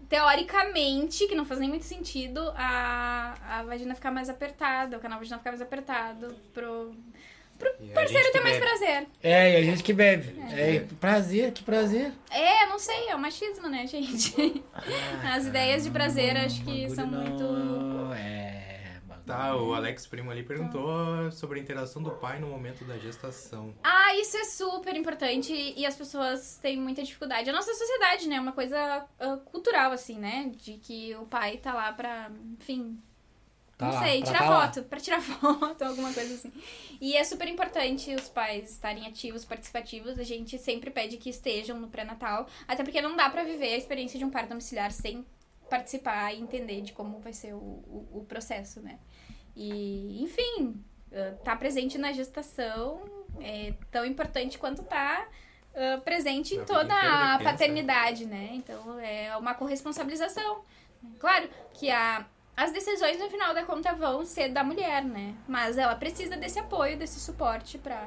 Teoricamente, que não faz nem muito sentido, a, a vagina ficar mais apertada, o canal vaginal ficar mais apertado, pro
E a
parceiro ter mais
bebe.
prazer.
É, e a gente que bebe. É, prazer, que prazer.
É, não sei, é o machismo, né, gente?
Ah, (laughs)
As ideias de prazer acho que são
não-
muito.
É.
Tá, o Alex Primo ali perguntou sobre a interação do pai no momento da gestação.
Ah, isso é super importante e as pessoas têm muita dificuldade. A nossa sociedade, né, é uma coisa ah, cultural, assim, né? De que o pai tá lá pra, enfim,
Tá
não
lá,
sei, tirar
tá lá.
foto, pra tirar (laughs) foto, alguma coisa assim. E é super importante os pais estarem ativos, participativos. A gente sempre pede que estejam no pré-natal, até porque não dá pra viver a experiência de um parto domiciliar sem participar e entender de como vai ser o, o, o processo, né? E, enfim, ah, tá presente na gestação é tão importante quanto tá ah, presente em toda a
criança.
paternidade, né? Então é uma corresponsabilização. Claro que a, as decisões no final da conta vão ser da mulher, né? Mas ela precisa desse apoio, desse suporte pra,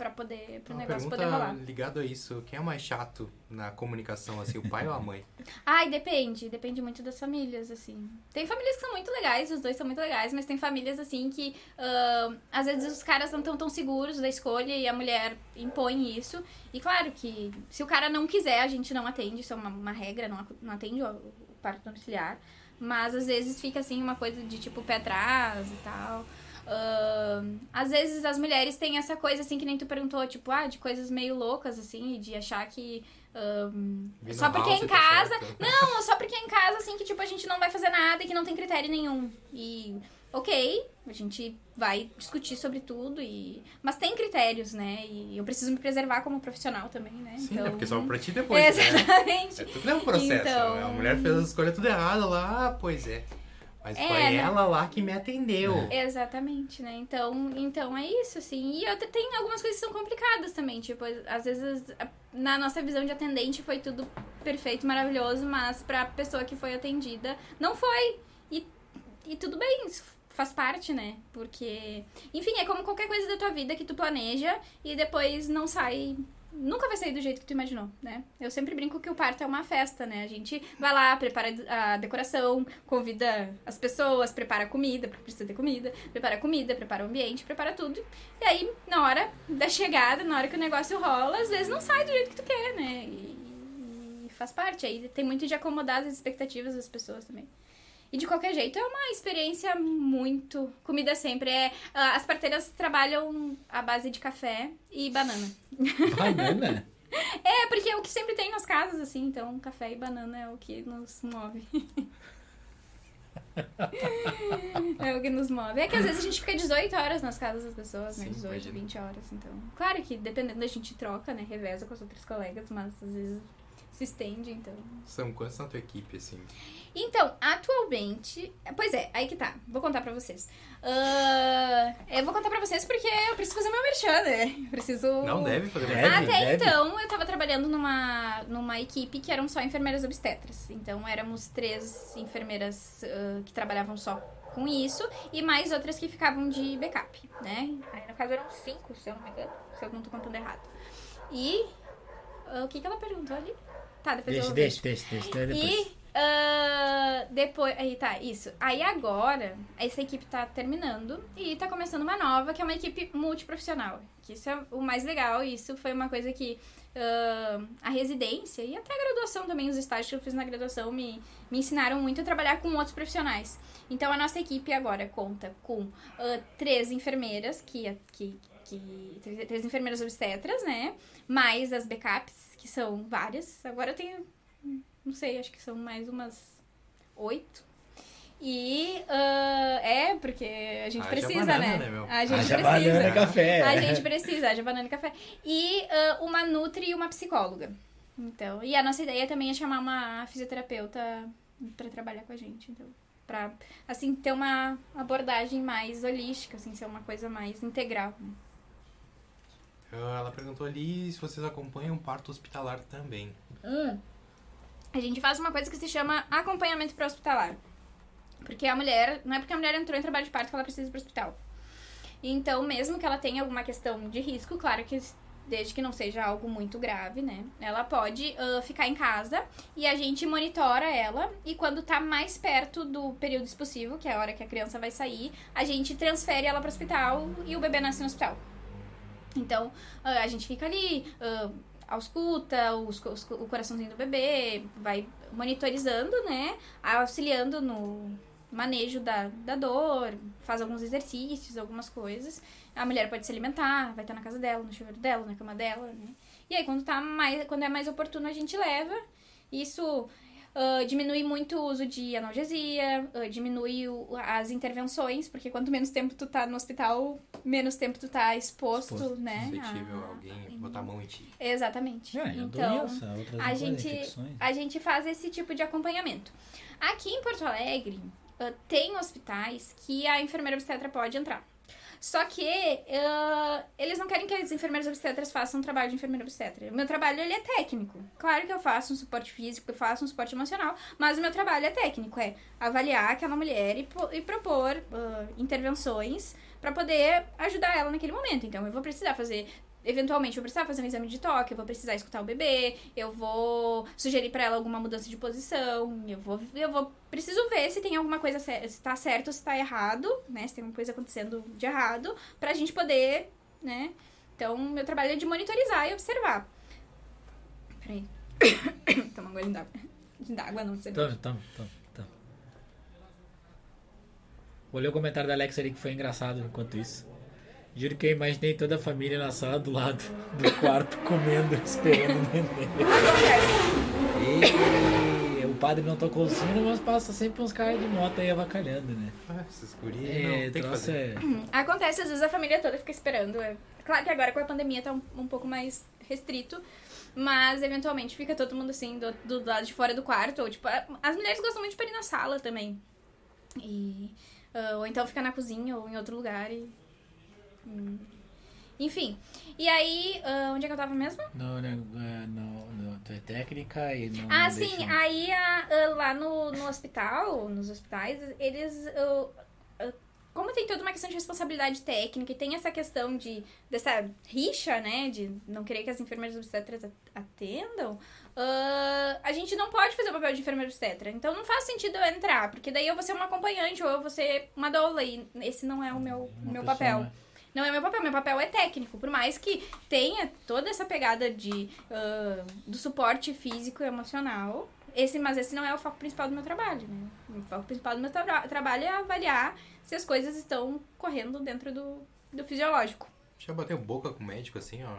pra poder, pro
Uma
negócio
pergunta
poder rolar.
ligada a isso, quem é mais chato na comunicação, assim, o pai ou a mãe? (laughs)
Ai, depende. Depende muito das famílias, assim. Tem famílias que são muito legais, os dois são muito legais, mas tem famílias, assim, que ah, às vezes os caras não estão tão seguros da escolha e a mulher impõe isso. E claro que se o cara não quiser, a gente não atende, isso é uma, uma regra, não, não atende o, o parto domiciliar. Mas às vezes fica, assim, uma coisa de tipo pé atrás e tal. Ahn, às vezes as mulheres têm essa coisa, assim, que nem tu perguntou, tipo, ah, de coisas meio loucas, assim, e de achar que.
Vi
só porque
House,
em
tá
casa.
certo.
Não, (laughs) só porque é em casa, assim, que tipo, a gente não vai fazer nada e que não tem critério nenhum. E, ok, a gente vai discutir sobre tudo, e mas tem critérios, né? E eu preciso me preservar como profissional também, né?
Sim,
então...
é porque só pra ti depois, né? (laughs)
Exatamente.
É tudo é um processo.
Então-
né? A mulher fez a escolha tudo errada lá, pois é. Mas
É,
foi ela lá que me atendeu.
Exatamente, né? Então, então é isso, assim. E eu te- tem algumas coisas que são complicadas também. Tipo, às vezes, na nossa visão de atendente foi tudo perfeito, maravilhoso, mas pra pessoa que foi atendida, não foi. E, e tudo bem, isso faz parte, né? Porque, enfim, é como qualquer coisa da tua vida que tu planeja e depois não sai. Nunca vai sair do jeito que tu imaginou, né? Eu sempre brinco que o parto é uma festa, né? A gente vai lá, prepara a decoração, convida as pessoas, prepara a comida, porque precisa ter comida, prepara a comida, prepara o ambiente, prepara tudo. E aí, na hora da chegada, na hora que o negócio rola, às vezes não sai do jeito que tu quer, né? E, e faz parte. Aí tem muito de acomodar as expectativas das pessoas também. E de qualquer jeito, é uma experiência muito. Comida sempre. É, ah, as parteiras trabalham à base de café e banana. (laughs)
Banana?
É, porque é o que sempre tem nas casas, assim, então café e banana é o que nos move. (laughs) é o que nos move. É que às vezes a gente fica 18 horas nas casas das pessoas, né?
Sim,
18,
imagino.
20 horas, então. Claro que dependendo da gente troca, né? Reveza com as outras colegas, mas às vezes se estende, então.
São quantos na tua equipe, assim?
Então, atualmente. Pois é, aí que tá. Vou contar pra vocês. Ah, eu vou contar pra vocês porque eu preciso fazer meu merchan, né? Eu Preciso.
Não deve fazer
Deve.
Até
deve.
então, eu tava trabalhando numa, numa equipe que eram só enfermeiras obstetras. Então, éramos três enfermeiras ah, que trabalhavam só com isso e mais outras que ficavam de backup, né? Aí, no caso, eram cinco, se eu não me engano, se eu não tô contando errado. E. ah, o que, que ela perguntou ali? Tá, depois
Deixa,
eu
deixa, deixa, deixa. deixa depois.
e ah, depois. Aí tá, isso. Aí agora, essa equipe tá terminando e tá começando uma nova, que é uma equipe multiprofissional. Que isso é o mais legal. Isso foi uma coisa que ah, a residência e até a graduação também, os estágios que eu fiz na graduação, me, me ensinaram muito a trabalhar com outros profissionais. Então a nossa equipe agora conta com ah, três enfermeiras, que, que, que. três- Três enfermeiras obstetras, né? Mais as backups, que são várias. Agora eu tenho não sei, acho que são mais umas oito. E ah, é, porque a gente
Haja
precisa,
banana,
né?
né?
A gente
Haja
precisa.
banana e café.
A gente precisa, haja banana e café. E ah, uma nutri e uma psicóloga. Então, e a nossa ideia também é chamar uma fisioterapeuta pra trabalhar com a gente. Então, Pra, assim, ter uma abordagem mais holística, assim, ser uma coisa mais integral. né?
Ah, Ela perguntou ali se vocês acompanham parto hospitalar também.
A gente faz uma coisa que se chama acompanhamento pré-hospitalar. Porque a mulher, não é porque a mulher entrou em trabalho de parto que ela precisa ir pro hospital. Então, mesmo que ela tenha alguma questão de risco, claro que desde que não seja algo muito grave, né? Ela pode ah, ficar em casa e a gente monitora ela e quando tá mais perto do período expulsivo, que é a hora que a criança vai sair, a gente transfere ela pro hospital e o bebê nasce no hospital. Então, ah, a gente fica ali, ah, ausculta os os o coraçãozinho do bebê, vai monitorizando, né? Auxiliando no manejo da, da dor, faz alguns exercícios, algumas coisas. A mulher pode se alimentar, vai estar na casa dela, no chuveiro dela, na cama dela, né? E aí, quando, tá mais, quando é mais oportuno, a gente leva. Isso ah, diminui muito o uso de analgesia, ah, diminui o- as intervenções, porque quanto menos tempo tu tá no hospital, menos tempo tu tá exposto,
Exposto.
né?
Suscetível
a-
a alguém botar a mão em ti.
Exatamente.
É,
então,
doença, outras
a
coisas,
gente,
infecções.
a gente faz esse tipo de acompanhamento. Aqui em Porto Alegre, ah, tem hospitais que a enfermeira obstetra pode entrar. Só que ah, eles não querem que as enfermeiras obstetras façam um trabalho de enfermeira obstetra. O meu trabalho ele é técnico. Claro que eu faço um suporte físico, eu faço um suporte emocional, mas o meu trabalho é técnico, é avaliar aquela mulher e, e propor ah, intervenções para poder ajudar ela naquele momento. Então eu vou precisar fazer eventualmente eu vou precisar fazer um exame de toque, eu vou precisar escutar o bebê, eu vou sugerir pra ela alguma mudança de posição, eu vou eu vou preciso ver se tem alguma coisa se tá certo ou se tá errado, né? Se tem alguma coisa acontecendo de errado, pra gente poder, né? Então, meu trabalho é de monitorizar e observar. Peraí. (coughs) Toma um golinho d'água. D'água não.
Tamo, tamo, tamo, tamo. Vou ler o comentário da Alex ali que foi engraçado enquanto isso. Juro que eu imaginei toda a família na sala do lado do quarto (laughs) comendo, esperando o neném. E o padre não tocou o sino, mas passa sempre uns caras de moto aí avacalhando, né?
Ah, essas gurias
É,
não tem que
troço
fazer.
é.
Acontece, às vezes a família toda fica esperando. É claro que agora com a pandemia tá um, um pouco mais restrito. Mas eventualmente fica todo mundo assim, do, do lado de fora do quarto. Ou tipo, a- as mulheres gostam muito de ir na sala também. E. ah, ou então fica na cozinha ou em outro lugar e. hum. Enfim. E aí, ah, onde é que eu tava mesmo?
Não, né? é, Não, não, tu é técnica e não.
Ah, sim.
deixa-
Aí a- a- lá no, no hospital, nos hospitais, eles. ah, ah, como tem toda uma questão de responsabilidade técnica e tem essa questão de dessa rixa, né? De não querer que as enfermeiras obstetras at- atendam, ah, a gente não pode fazer o papel de enfermeira obstetra. Então não faz sentido eu entrar, porque daí eu vou ser uma acompanhante ou eu vou ser uma doula. E esse não é o meu, meu papel.
né?
Não é meu papel, meu papel é técnico. Por mais que tenha toda essa pegada de, ah, do suporte físico e emocional, esse, mas esse não é o foco principal do meu trabalho, né? O foco principal do meu tra- trabalho é avaliar se as coisas estão correndo dentro do, do fisiológico.
Já bateu boca com o médico assim, ó.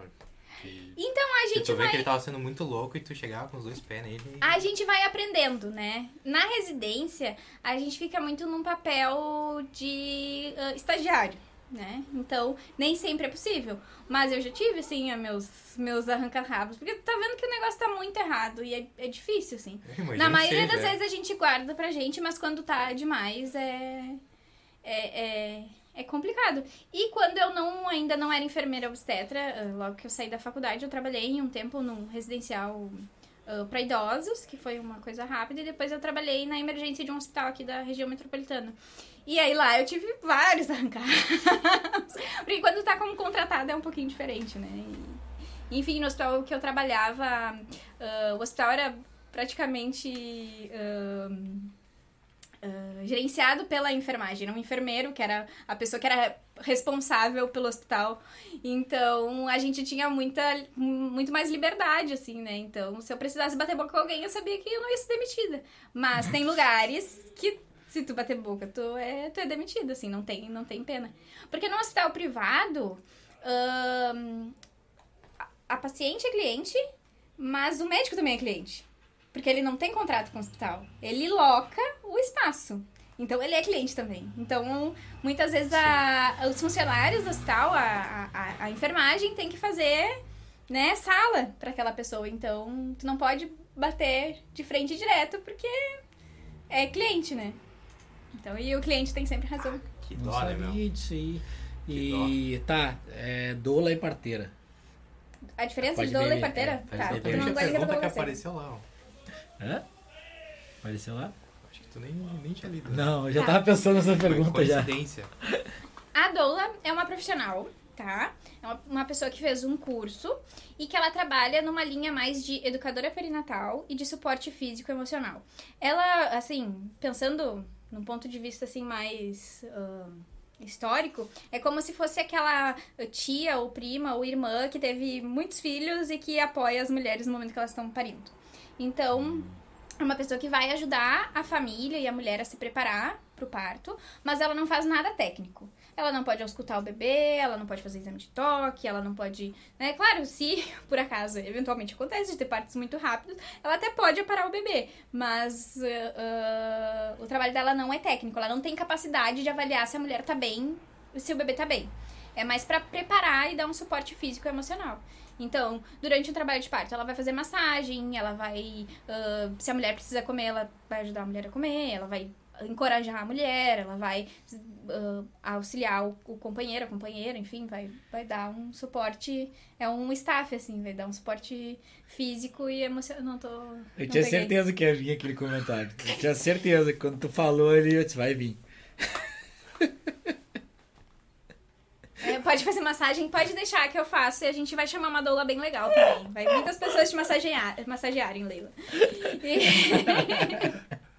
Que,
Então a gente
tu
vai.
que ele tava sendo muito louco e tu chegava com os dois pés nele. e-
A gente vai aprendendo, né? Na residência, a gente fica muito num papel de ah, estagiário, né? Então, nem sempre é possível. Mas eu já tive, assim, meus, meus arranca-rabos. Porque tá vendo que o negócio tá muito errado e é, é difícil, assim.
Eu imagino
Na maioria
seja,
das vezes a gente guarda pra gente, mas quando tá demais é. É, é, é complicado. E quando eu não ainda não era enfermeira obstetra, ah, logo que eu saí da faculdade, eu trabalhei um tempo num residencial ah, pra idosos, que foi uma coisa rápida, e depois eu trabalhei na emergência de um hospital aqui da região metropolitana. E aí lá eu tive vários (laughs) arrancados. Porque quando tá como contratada é um pouquinho diferente, né? E, enfim, no hospital que eu trabalhava, ah, o hospital era praticamente ahn, ah, gerenciado pela enfermagem. Era um enfermeiro que era a pessoa que era responsável pelo hospital. Então a gente tinha muita, muito mais liberdade, assim, né? Então, se eu precisasse bater boca com alguém, eu sabia que eu não ia ser demitida. Mas tem lugares que. Se tu bater boca, tu é, tu é demitido, assim, não tem, não tem pena. Porque no hospital privado, a, a paciente é cliente, mas o médico também é cliente. Porque ele não tem contrato com o hospital. Ele loca o espaço. Então ele é cliente também. Então, muitas vezes a- os funcionários do hospital, a, a, a enfermagem, tem que fazer né, sala para aquela pessoa. Então, tu não pode bater de frente direto porque é cliente, né? Então, e o cliente tem sempre razão.
Que
Não
dó, né, meu?
sabia disso aí.
Que
E tá, é, doula e parteira.
A diferença
Pode
de doula
ver,
e parteira?
é,
Tá,
tá, não
a
vai ligar
pergunta que apareceu lá, ó.
Hã? Apareceu lá?
Acho que tu nem, nem tinha lido.
Não, eu já
Tá.
tava pensando nessa pergunta já.
coincidência.
A doula é uma profissional, tá? É uma, uma pessoa que fez um curso e que ela trabalha numa linha mais de educadora perinatal e de suporte físico e emocional. Ela, assim, pensando num ponto de vista assim mais ahn, histórico, é como se fosse aquela tia ou prima ou irmã que teve muitos filhos e que apoia as mulheres no momento que elas estão parindo. Então, é uma pessoa que vai ajudar a família e a mulher a se preparar pro parto, mas ela não faz nada técnico. Ela não pode auscultar o bebê, ela não pode fazer exame de toque, ela não pode. Né? Claro, se (laughs) por acaso eventualmente acontece de ter partos muito rápidos, ela até pode aparar o bebê, mas ah, ah, o trabalho dela não é técnico, ela não tem capacidade de avaliar se a mulher tá bem, se o bebê tá bem. É mais pra preparar e dar um suporte físico e emocional. Então, durante o trabalho de parto, ela vai fazer massagem, ela vai. ah, se a mulher precisa comer, ela vai ajudar a mulher a comer, ela vai encorajar a mulher, ela vai ah, auxiliar o, o companheiro, a companheira, enfim, vai, vai dar um suporte. É um staff, assim, vai dar um suporte físico e emocional. Não tô.
Eu
não
tinha
peguei.
certeza que ia vir aquele comentário. Eu tinha certeza que quando tu falou ali, eu disse, vai vir.
É, pode fazer massagem, pode deixar que eu faço e a gente vai chamar uma doula bem legal também. Vai muitas pessoas te massagear, massagearem, Leila. E- (laughs)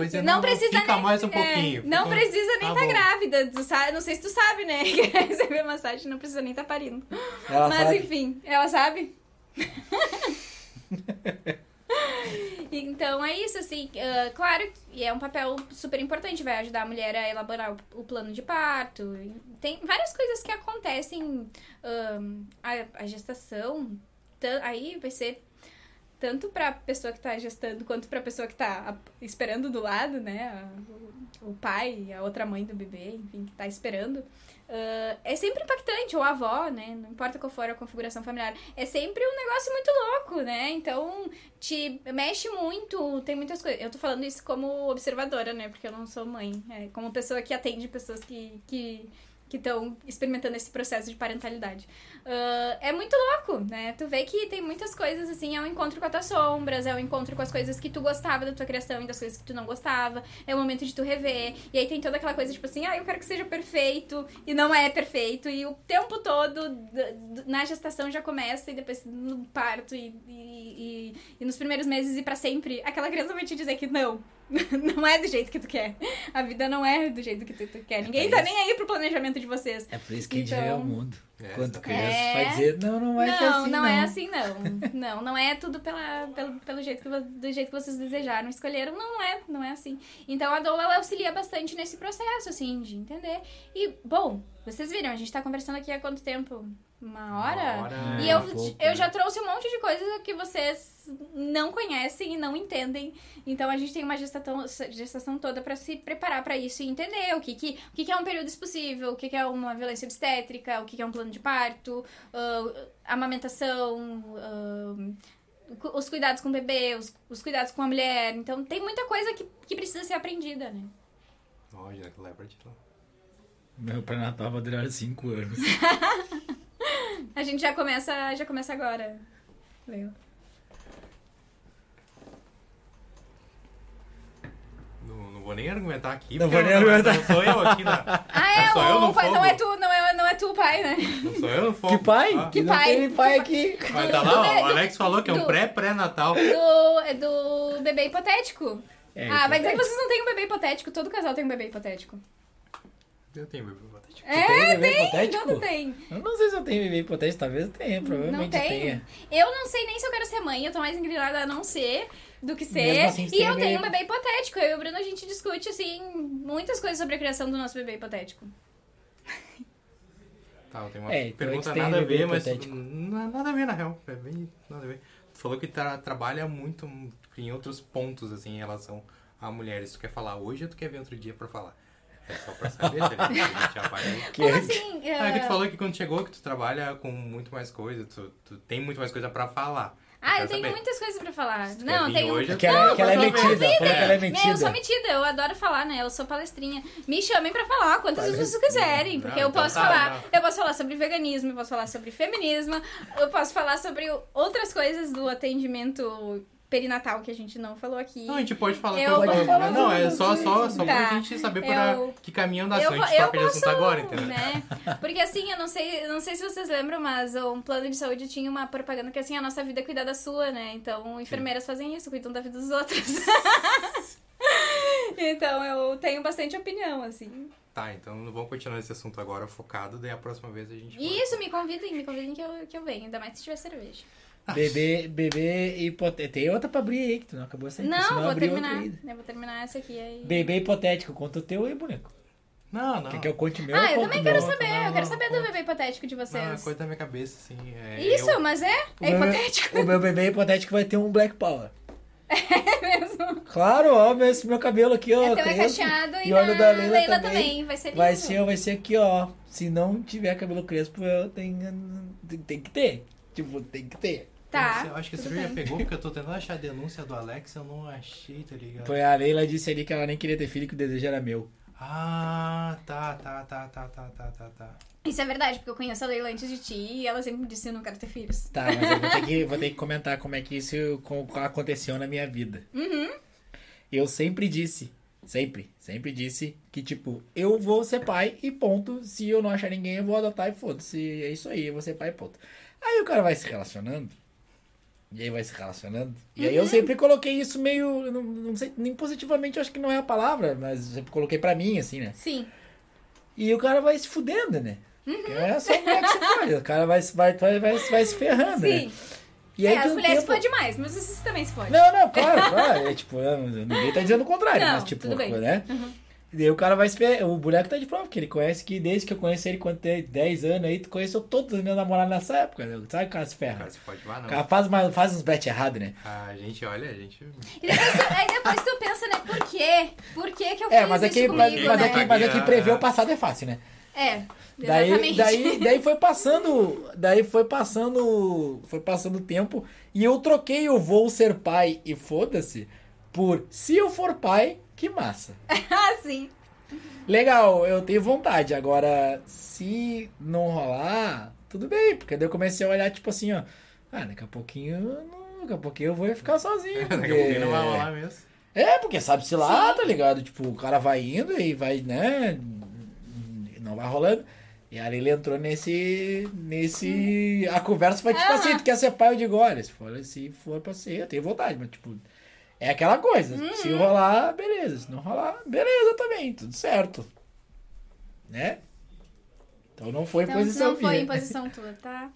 Dizer,
Não precisa
Fica
nem-
mais um
é,
pouquinho.
não
fica-
precisa nem
Tá
estar
bom.
grávida. Tu sabe, não sei se tu sabe, né? (laughs) Que receber massagem não precisa nem estar parindo.
Ela
Mas
sabe.
enfim, ela sabe? (laughs) então é isso, assim. ah, claro, e é um papel super importante. Vai ajudar a mulher a elaborar o, o plano de parto. Tem várias coisas que acontecem. ahn, a, a gestação. Aí vai ser tanto pra pessoa que tá gestando quanto pra pessoa que tá a- esperando do lado, né? A- o, pai, a outra mãe do bebê, enfim, que tá esperando. Ah, é sempre impactante, ou a avó, né? Não importa qual for a configuração familiar. É sempre um negócio muito louco, né? Então, te mexe muito, tem muitas coisas. Eu tô falando isso como observadora, né? Porque eu não sou mãe. É como pessoa que atende pessoas que. que que estão experimentando esse processo de parentalidade. Ah, é muito louco, né? Tu vê que tem muitas coisas assim, é o encontro com as tuas sombras, é o encontro com as coisas que tu gostava da tua criação e das coisas que tu não gostava, é o momento de tu rever. E aí tem toda aquela coisa tipo assim, ah, eu quero que seja perfeito, e não é perfeito, e o tempo todo na gestação já começa, e depois no parto, e, e, e- e nos primeiros meses e pra sempre, aquela criança vai te dizer que não. (laughs) Não é do jeito que tu quer. A vida não é do jeito que tu, tu quer. Ninguém tá nem aí pro planejamento de vocês.
É por isso que a gente
Então-
vê o mundo.
É,
Quando criança
É.
vai dizer, não, não vai ser
não,
assim.
não é assim, não. Não, não é tudo pela, pelo, pelo jeito que, do jeito que vocês desejaram, escolheram. Não é, não é assim. Então a doula ela auxilia bastante nesse processo, assim, de entender. E, bom, vocês viram, a gente tá conversando aqui há quanto tempo? Uma hora?
Uma hora.
E
É,
eu,
um
eu
né?
já trouxe um monte de coisa que vocês não conhecem e não entendem. Então a gente tem uma gestação, gestação toda pra se preparar pra isso e entender o que, que, o que, que é um período expulsivo, o que, que é uma violência obstétrica, o que, que é um plano de parto, ah, amamentação, cu- os cuidados com o bebê, os, os cuidados com a mulher. Então tem muita coisa que, que precisa ser aprendida, né?
Olha, época de lá.
Meu pré-natal vai durar 5 anos. (laughs) (laughs)
A gente já começa, já começa agora. Leo.
Não, não vou nem argumentar aqui.
Não vou nem argumentar.
Não sou eu aqui na. (laughs)
Ah, é,
Não sou eu
o,
no
pai, não
fogo.
é tu, não é, não é tu o pai, né?
Não sou eu no fogo.
Que pai?
Ah,
Que
não
pai?
tem pai aqui.
Mas tá lá, ó,
do-
o Alex falou que é um pré-pré-natal.
Do, é do bebê hipotético.
É,
ah, vai dizer que
hipotético.
vocês não têm um bebê hipotético. Todo casal tem um bebê hipotético.
Eu tenho bebê hipotético.
É,
tem
tem,
hipotético?
todo tem.
Eu não sei se eu tenho bebê hipotético, talvez eu tenha,
Não
provavelmente
tem.
tenha.
Eu não sei nem se eu quero ser mãe, eu tô mais inclinada a não ser do que ser.
Assim,
e
tem
eu tenho um
bebê-
hipotético. Eu e o Bruno, a gente discute, assim, muitas coisas sobre a criação do nosso bebê hipotético.
Tá, eu tenho uma
É, então
pergunta
tem
nada a ver, mas. Nada a ver, na real. É bem. Nada a ver. Tu falou que tra- trabalha muito em outros pontos, assim, em relação a mulheres. Tu quer falar hoje ou tu quer ver outro dia pra falar? É só pra saber, tá ligado? A gente já vai...
Que-
Como assim?
Ah, é que tu
ah,
falou que quando chegou que tu trabalha com muito mais coisa, tu, tu tem muito mais coisa pra falar.
Ah, eu
quero
tenho
saber.
muitas coisas pra falar.
Se
Não, tenho.
hoje,
Que ela, que ela é
Não,
metida, que ela é
Meu, eu
metida.
sou metida, eu adoro falar, né? Eu sou palestrinha. Me chamem pra falar quantas vezes vocês quiserem, porque
Não,
eu
então
posso
tá,
falar.
não.
Eu posso falar sobre veganismo, eu posso falar sobre feminismo, eu posso falar sobre outras coisas do atendimento perinatal que a gente não falou aqui.
Não, a gente pode falar
Eu
coisa-
posso falar
Não, é só, só, só pra
Tá.
gente saber pra
Eu-
que caminho da ação a gente
eu posso,
agora, entendeu?
né? Porque assim, eu não sei, não sei se vocês lembram, mas um plano de saúde tinha uma propaganda que assim, a nossa vida é cuidar da sua, né? Então, enfermeiras fazem isso, cuidam da vida dos outros. (laughs) então, eu tenho bastante opinião, assim.
Tá, então vamos continuar esse assunto agora focado, daí a próxima vez a gente
isso, me convidem, me convidem que eu, que eu venho, ainda mais se tiver cerveja.
Bebê, bebê hipotético. Tem outra pra abrir aí, que tu não acabou essa
Não,
senão
vou terminar. Eu vou terminar essa aqui aí.
Bebê hipotético, conta o teu aí, boneco.
Não, não.
Quer que eu conte o meu?
Ah, eu também
o
quero
meu?
saber,
não,
eu quero
não,
saber do
conta.
bebê hipotético de
Não, é
vocês.
coisa da minha cabeça, assim. É,
Isso,
eu-
mas é?
O
É
meu-
hipotético
O meu bebê hipotético vai ter um Black Power. (laughs)
mesmo.
Claro, ó, meu- esse meu cabelo aqui, ó.
É
crespo.
cacheado e,
E olho
da Leila,
Leila
também.
também.
Vai ser lindo.
Vai ser, vai ser aqui, ó. Se não tiver cabelo crespo, eu tenho. Tem que ter. Tipo, tem que ter.
Tá.
Eu acho que Silvia já pegou, porque eu tô tentando achar a denúncia do Alex, eu não achei, tá ligado?
Foi a Leila disse ali que ela nem queria ter filho, que o desejo era meu.
Ah, tá, tá, tá, tá, tá, tá, tá, tá.
Isso é verdade, porque eu conheço a Leila antes de ti e ela sempre me disse eu não quero ter filhos.
Tá, mas eu vou ter que, vou ter que comentar como é que isso co- aconteceu na minha vida.
Uhum.
Eu sempre disse, sempre, sempre disse que, tipo, eu vou ser pai e ponto. Se eu não achar ninguém, eu vou adotar e foda-se. É isso aí, eu vou ser pai e ponto. Aí o cara vai se relacionando. E aí vai se relacionando. E aí eu sempre coloquei isso meio. Não, não sei, nem positivamente acho que não é a palavra, mas eu sempre coloquei pra mim, assim, né?
Sim.
E o cara vai se fudendo, né? Porque É só mulher que se fode. O cara vai, se- vai, vai, vai, vai se ferrando, né?
Sim.
E aí
é, as mulheres
tempo-
podem mais, mas vocês também se podem.
Não, não, claro, claro. É, tipo, é, ninguém tá dizendo o contrário,
Não,
mas tipo,
tudo bem.
Né? E daí o cara vai se fer... O boneco tá de prova, porque ele conhece que desde que eu conheci ele quando tem 10 anos aí, tu conheceu todos os meus namorados nessa época, né? Sabe que o cara se
O
ferra?
cara se pode
O
não.
cara faz, uma- faz uns bet errado, né?
A gente, olha, a gente...
E depois tu, aí depois tu pensa, né, por quê? Por que que eu
É,
fiz
mas
isso
aqui, mas,
comigo,
mas
né?
aqui, mas aqui prever o passado é fácil, né?
É,
Daí,
exatamente.
daí, daí foi passando, daí foi passando, foi passando o tempo e eu troquei o vou ser pai e foda-se por se eu for pai, que massa. (laughs)
ah, sim.
Legal, eu tenho vontade. Agora, se não rolar, tudo bem, porque daí eu comecei a olhar tipo assim, ó, ah, daqui a pouquinho, não- daqui a pouquinho eu vou ficar sozinho, (laughs)
Daqui a
porque
pouquinho não vai rolar mesmo.
é, porque sabe-se lá,
Sim.
tá ligado? Tipo, o cara vai indo e vai, né? Não vai rolando. E aí ele entrou nesse. nesse. A conversa foi tipo
Aham.
assim: tu quer ser pai? Eu digo: olha, se for, se for pra ser, eu tenho vontade, mas tipo. É aquela coisa.
Uhum.
Se rolar, beleza. Se não rolar, beleza também, tudo certo. Né? Então não foi
Então,
posição
não foi
minha.
em posição tua, tá?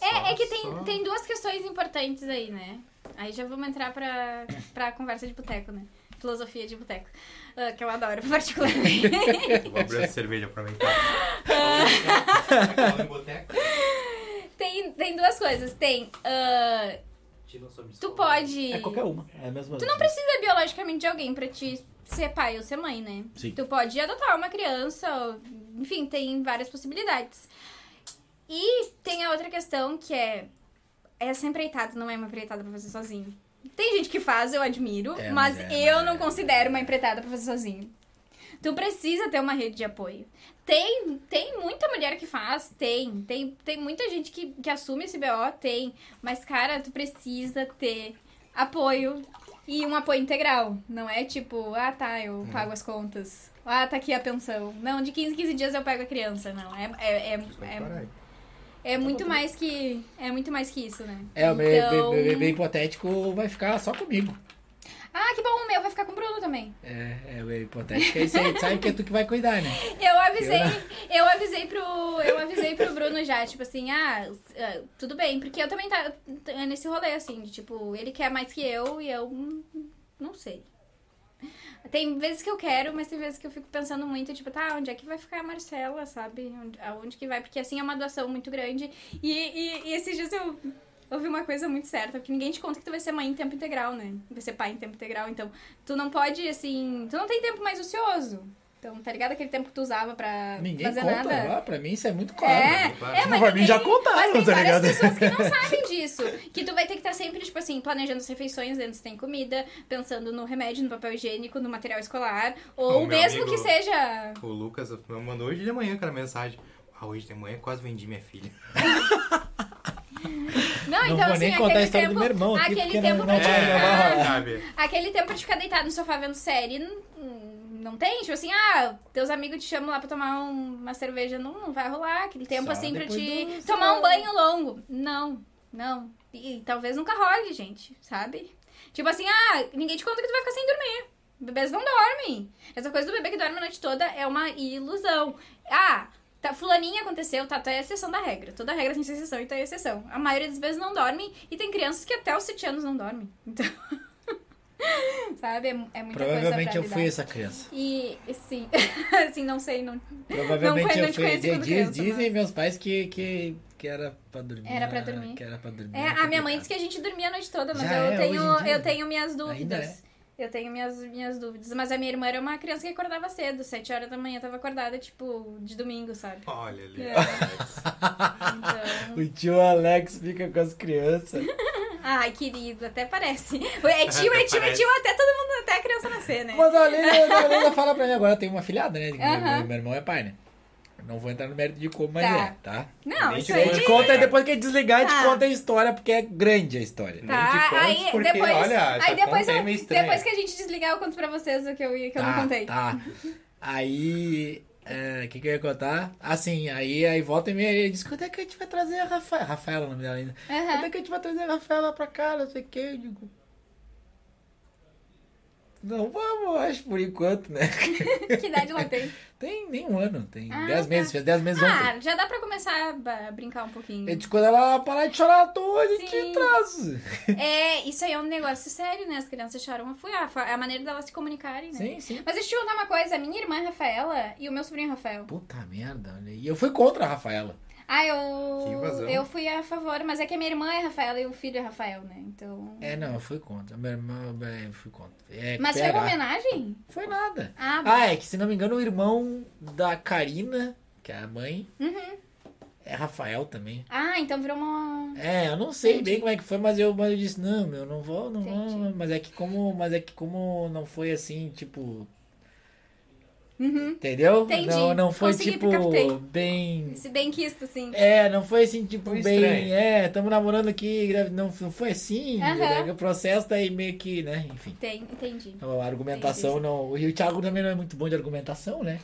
É, é que tem, tem duas questões importantes aí, né? Aí já vamos entrar pra, pra conversa de boteco, né? Filosofia de boteco. ah, que eu adoro, (laughs) particularmente.
Vou abrir a cerveja pra. Falando em boteco,
tem, tem duas coisas. Tem. ah,
sua
tu
pistola.
pode.
É qualquer uma. É a mesma.
Tu não precisa biologicamente de alguém pra te ser pai ou ser mãe, né?
Sim.
Tu pode adotar uma criança, ou- enfim, tem várias possibilidades. E tem a outra questão que é essa empreitada não é uma empreitada pra fazer sozinho. Tem gente que faz, eu admiro,
É,
mas
mas é,
eu
mas
não
é.
considero uma empreitada pra fazer sozinho. Tu precisa ter uma rede de apoio. Tem, tem muita mulher que faz, tem. Tem, tem muita gente que, que assume esse BO, tem. Mas, cara, tu precisa ter apoio e um apoio integral. Não é tipo, ah tá, eu pago as contas. Ah, tá aqui a pensão. Não, de 15 em 15 dias eu pego a criança. Não, é, é, é, é, é muito mais que. É muito mais que isso, né?
É, o
Então-
bebê bebê hipotético vai ficar só comigo.
Ah, que bom, o meu vai ficar com o Bruno também.
É, é o hipotético. É isso aí, sabe que é tu que vai cuidar, né? (laughs)
Eu avisei, eu avisei pro, eu avisei pro Bruno já, tipo assim, ah, ah, tudo bem, porque eu também tá tá nesse rolê assim, de, tipo, ele quer mais que eu e eu não sei. Tem vezes que eu quero, mas tem vezes que eu fico pensando muito, tipo, tá, onde é que vai ficar a Marcela, sabe? Onde, aonde que vai? Porque assim é uma doação muito grande. E, e, e esses dias eu ouvi uma coisa muito certa, porque ninguém te conta que tu vai ser mãe em tempo integral, né? Vai ser pai em tempo integral, então tu não pode, assim, tu não tem tempo mais ocioso. Então, tá ligado aquele tempo que tu usava pra
Ninguém
fazer
conta.
nada?
Ah, pra mim isso é muito claro.
É,
claro.
é, mas
Pra mim já contaram,
mas tem
tá
várias
ligado?
pessoas que não (laughs) sabem disso. Que tu vai ter que estar sempre, tipo assim, planejando as refeições dentro se tem comida, pensando no remédio, no papel higiênico, no material escolar. Ou
O
mesmo
amigo-
que seja.
O Lucas me mandou hoje de manhã aquela mensagem. Ah, hoje de manhã quase vendi minha filha. (laughs) (laughs)
Não,
Não
então
vou
assim,
nem contar a
aquele
história
tempo.
do meu irmão aqui,
aquele
porque
tempo
não-
pra
não
te ficar-
sabe?
Aquele tempo de ficar deitado no sofá vendo série, não, não tem? Tipo assim, ah, teus amigos te chamam lá pra tomar um- uma cerveja, não, não vai rolar. Aquele tempo
Só
assim pra te
do-
tomar um banho longo. Não, não. E, talvez nunca role, gente, sabe? Tipo assim, ah, ninguém te conta que tu vai ficar sem dormir. Bebês não dormem. Essa coisa do bebê que dorme a noite toda é uma ilusão. Ah, tá, fulaninha aconteceu, tá, tu é exceção da regra. Toda regra tem exceção e tu é exceção. A maioria das vezes não dorme e tem crianças que até os 7 anos não dormem. Então, (laughs) sabe, é, é muita coisa
Provavelmente
pra
eu fui essa criança.
E, sim, (laughs) assim, não sei, não...
Provavelmente
Não, não
eu fui. Diz-
criança,
dizem
mas-
meus pais que, que, que era pra dormir.
Era pra dormir.
Que era pra dormir.
É, a minha mãe disse que a gente dormia a noite toda, mas
Já
eu,
é,
tenho, eu tenho minhas
Ainda
dúvidas. Eu tenho minhas, minhas dúvidas. Mas a minha irmã era uma criança que acordava cedo, 7 horas da manhã, tava acordada, tipo, de domingo, sabe?
Olha ali.
É.
Alex.
Então. (laughs)
O tio Alex fica com as crianças. (laughs)
Ai, querido, até parece. É tio, é tio, é tio, até todo mundo, até a criança nascer, né?
Mas a Leila, a Leila fala pra mim agora, eu tenho uma filhada, né? Meu, meu irmão é pai, né? Não vou entrar no mérito de como, mas
Tá.
é, tá?
Não,
Nem
isso
te
aí.
A gente conta e depois que a gente desligar, a gente
Tá.
conta a história, porque é grande a história.
Te
Tá, aí
porque,
depois,
olha,
aí
essa
depois,
é
eu-
estranha.
depois que a gente desligar, eu conto pra vocês o que eu, que eu
tá,
não contei.
Tá. Aí. O que, que eu ia contar? Assim, aí, aí volta e meia ele diz: quando é que a gente vai trazer a Rafaela? Rafaela é o nome dela ainda.
Aham.
Quando é que a gente vai trazer a Rafaela pra cá? Não sei o que. Eu digo. Não vamos, acho, por enquanto, né? (laughs)
Que idade ela tem?
Tem nem um ano, tem
Ah,
10
tá.
meses, fez 10 meses ontem.
Ah, já dá pra começar a brincar um pouquinho.
Eu disse, quando ela parar de chorar à toa, a gente traz.
É, isso aí é um negócio sério, né? As crianças choram a fui a, a maneira delas se comunicarem, né?
Sim, sim.
Mas deixa eu te contar uma coisa, a minha irmã é Rafaela e o meu sobrinho é Rafael.
Puta merda, olha aí. Eu fui contra a Rafaela.
Ah, eu. Eu fui a favor, mas é que a minha irmã é Rafaela e o filho é Rafael, né? Então.
É, não, eu fui contra. Meu irmão, é, eu fui contra. É,
Mas foi uma homenagem?
Foi nada.
Ah,
Ah, é que se não me engano, o irmão da Karina, que é a mãe,
Uhum.
é Rafael também.
Ah, então virou uma.
É, eu não sei
Entendi.
bem como é que foi, mas eu, mas eu disse, não, meu, não vou, não vou.
Entendi.
Mas é que como, mas é que como não foi assim, tipo,
Uhum.
entendeu?
Entendi.
Não, não foi
Consegui,
tipo
captei.
bem
Esse benquista, assim.
É, não foi assim, tipo,
Foi
bem.
estranho.
É, estamos namorando aqui, não, não foi assim. Né, O processo daí meio que, né? Enfim.
Tem, entendi.
A argumentação não. E o Thiago também não é muito bom de argumentação, né?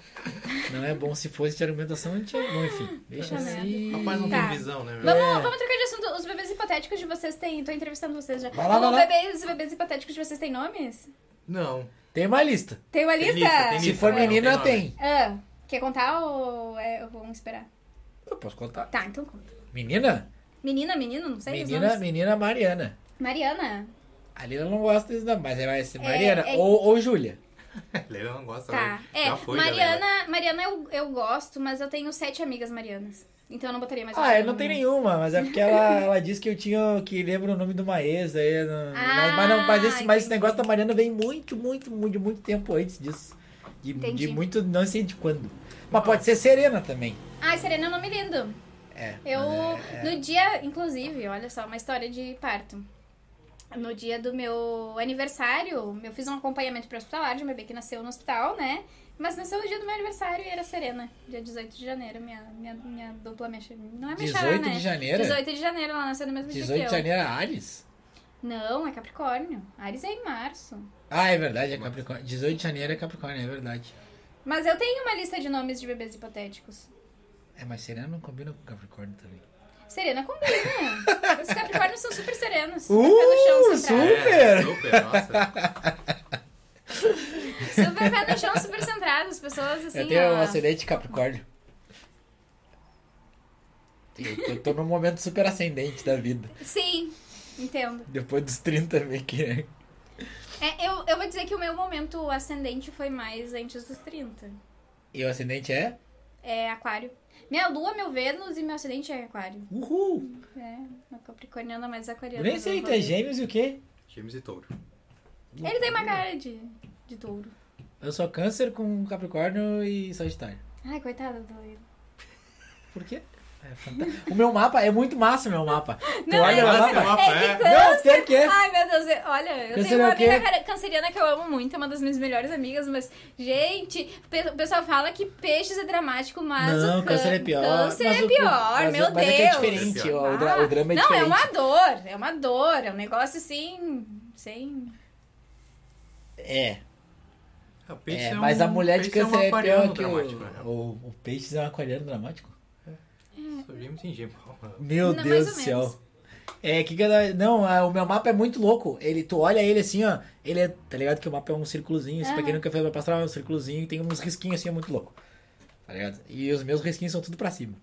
Não é bom se fosse de argumentação, a gente é bom, enfim. Deixa
Puta
assim.
Rapaz, não
Tá.
tem visão, né?
Vamos,
É.
vamos trocar de assunto. Os bebês hipotéticos de vocês têm. Tô entrevistando vocês já.
Vai lá, vai lá.
bebês, os bebês hipotéticos de vocês têm nomes?
Não.
Tem uma lista.
Tem uma
Tem
lista?
tem
Se
lista.
for
Não,
menina, tem.
Ah, quer contar ou é, vamos esperar?
Eu posso contar.
Tá, então conta.
Menina?
Menina, menino, não sei os
Menina,
nomes.
menina Mariana.
Mariana.
A Lila não gosta disso, não, mas vai ser Mariana.
é-
Ou, ou Júlia. (laughs)
Leila não gosta.
Tá. É. Mariana, Mariana eu, eu gosto, mas eu tenho sete amigas Marianas. Então eu não botaria mais
Ah, eu não tenho nenhuma, mas é porque ela, (laughs) ela disse que eu tinha. que lembra o nome de uma ex aí. Não,
Ah,
mas, não, mas, esse, mas esse
entendi.
negócio da Mariana vem muito, muito, muito, muito tempo antes disso. De,
Entendi.
de muito. não sei de quando. Mas pode ser Serena também.
Ai, Serena é um nome lindo.
É.
Eu,
é- é.
no dia, inclusive, olha só, uma história de parto. No dia do meu aniversário, eu fiz um acompanhamento pré-hospitalar de um bebê que nasceu no hospital, né? Mas nasceu no dia do meu aniversário e era Serena, dia 18 de janeiro, minha, minha, minha dupla, minha, não é minha
18
xará, né?
de janeiro?
18 de janeiro, ela nasceu no mesmo
18
dia
de
que eu.
janeiro é Ares?
Não, é Capricórnio. Ares é em março.
Ah, é verdade, é Capricórnio. 18 de janeiro é Capricórnio, é verdade.
Mas eu tenho uma lista de nomes de bebês hipotéticos.
É, mas Serena não combina com Capricórnio também.
Serena combina. (laughs) Os Capricórnios são super serenos.
Uh,
Super no chão, centrados.
É, super, nossa. (laughs)
Super pé no chão, super centrados. Pessoas assim,
eu tenho
ó.
um acidente Capricórnio. Eu tô, eu tô num momento super ascendente da vida.
Sim, entendo.
Depois dos 30 meio que.
É, eu, eu vou dizer que o meu momento ascendente foi mais antes dos 30.
E o ascendente é?
É aquário. Minha lua, meu Vênus e meu ascendente é aquário.
Uhul!
É, uma capricorniana mais aquariana.
Eu nem sei, tu é gêmeos e o quê?
Gêmeos e touro.
Ele tem uma cara de, de touro.
Eu sou câncer com Capricórnio e Sagitário.
Ai, coitada do Leila.
Por quê? É fantástico. O meu mapa é muito massa, o meu mapa. Tu
Não,
olha
é
o mapa.
mapa,
É
é.
que
Não, tem que.
Ai, meu Deus, eu- olha, eu
Canceriano
tenho uma
é o quê?
amiga canceriana que eu amo muito, é uma das minhas melhores amigas, mas, gente, pe- o pessoal fala que peixes é dramático, mas
Não,
o
câncer é pior.
Câncer
mas
é
o-
pior,
mas,
meu
mas
Deus.
é que é diferente,
É
o, dra- o drama é
Não,
diferente.
é uma dor, é uma dor, é um negócio assim, sem...
É,
O peixe
é,
é
mas
um-
a mulher de
é um
câncer é,
aquariano
pior que o,
né?
o, o peixe é um aquariano dramático.
Sou gêmeo gêmeo.
Meu
Não,
Deus do céu.
menos.
É, que que eu- Não, o meu mapa é muito louco. Ele, tu olha ele assim, ó. Ele é. Tá ligado que o mapa é um círculozinho. Isso pra quem nunca fez pra passar, é um círculozinho e tem uns risquinhos assim, é muito louco. Tá ligado? E os meus risquinhos são tudo pra cima.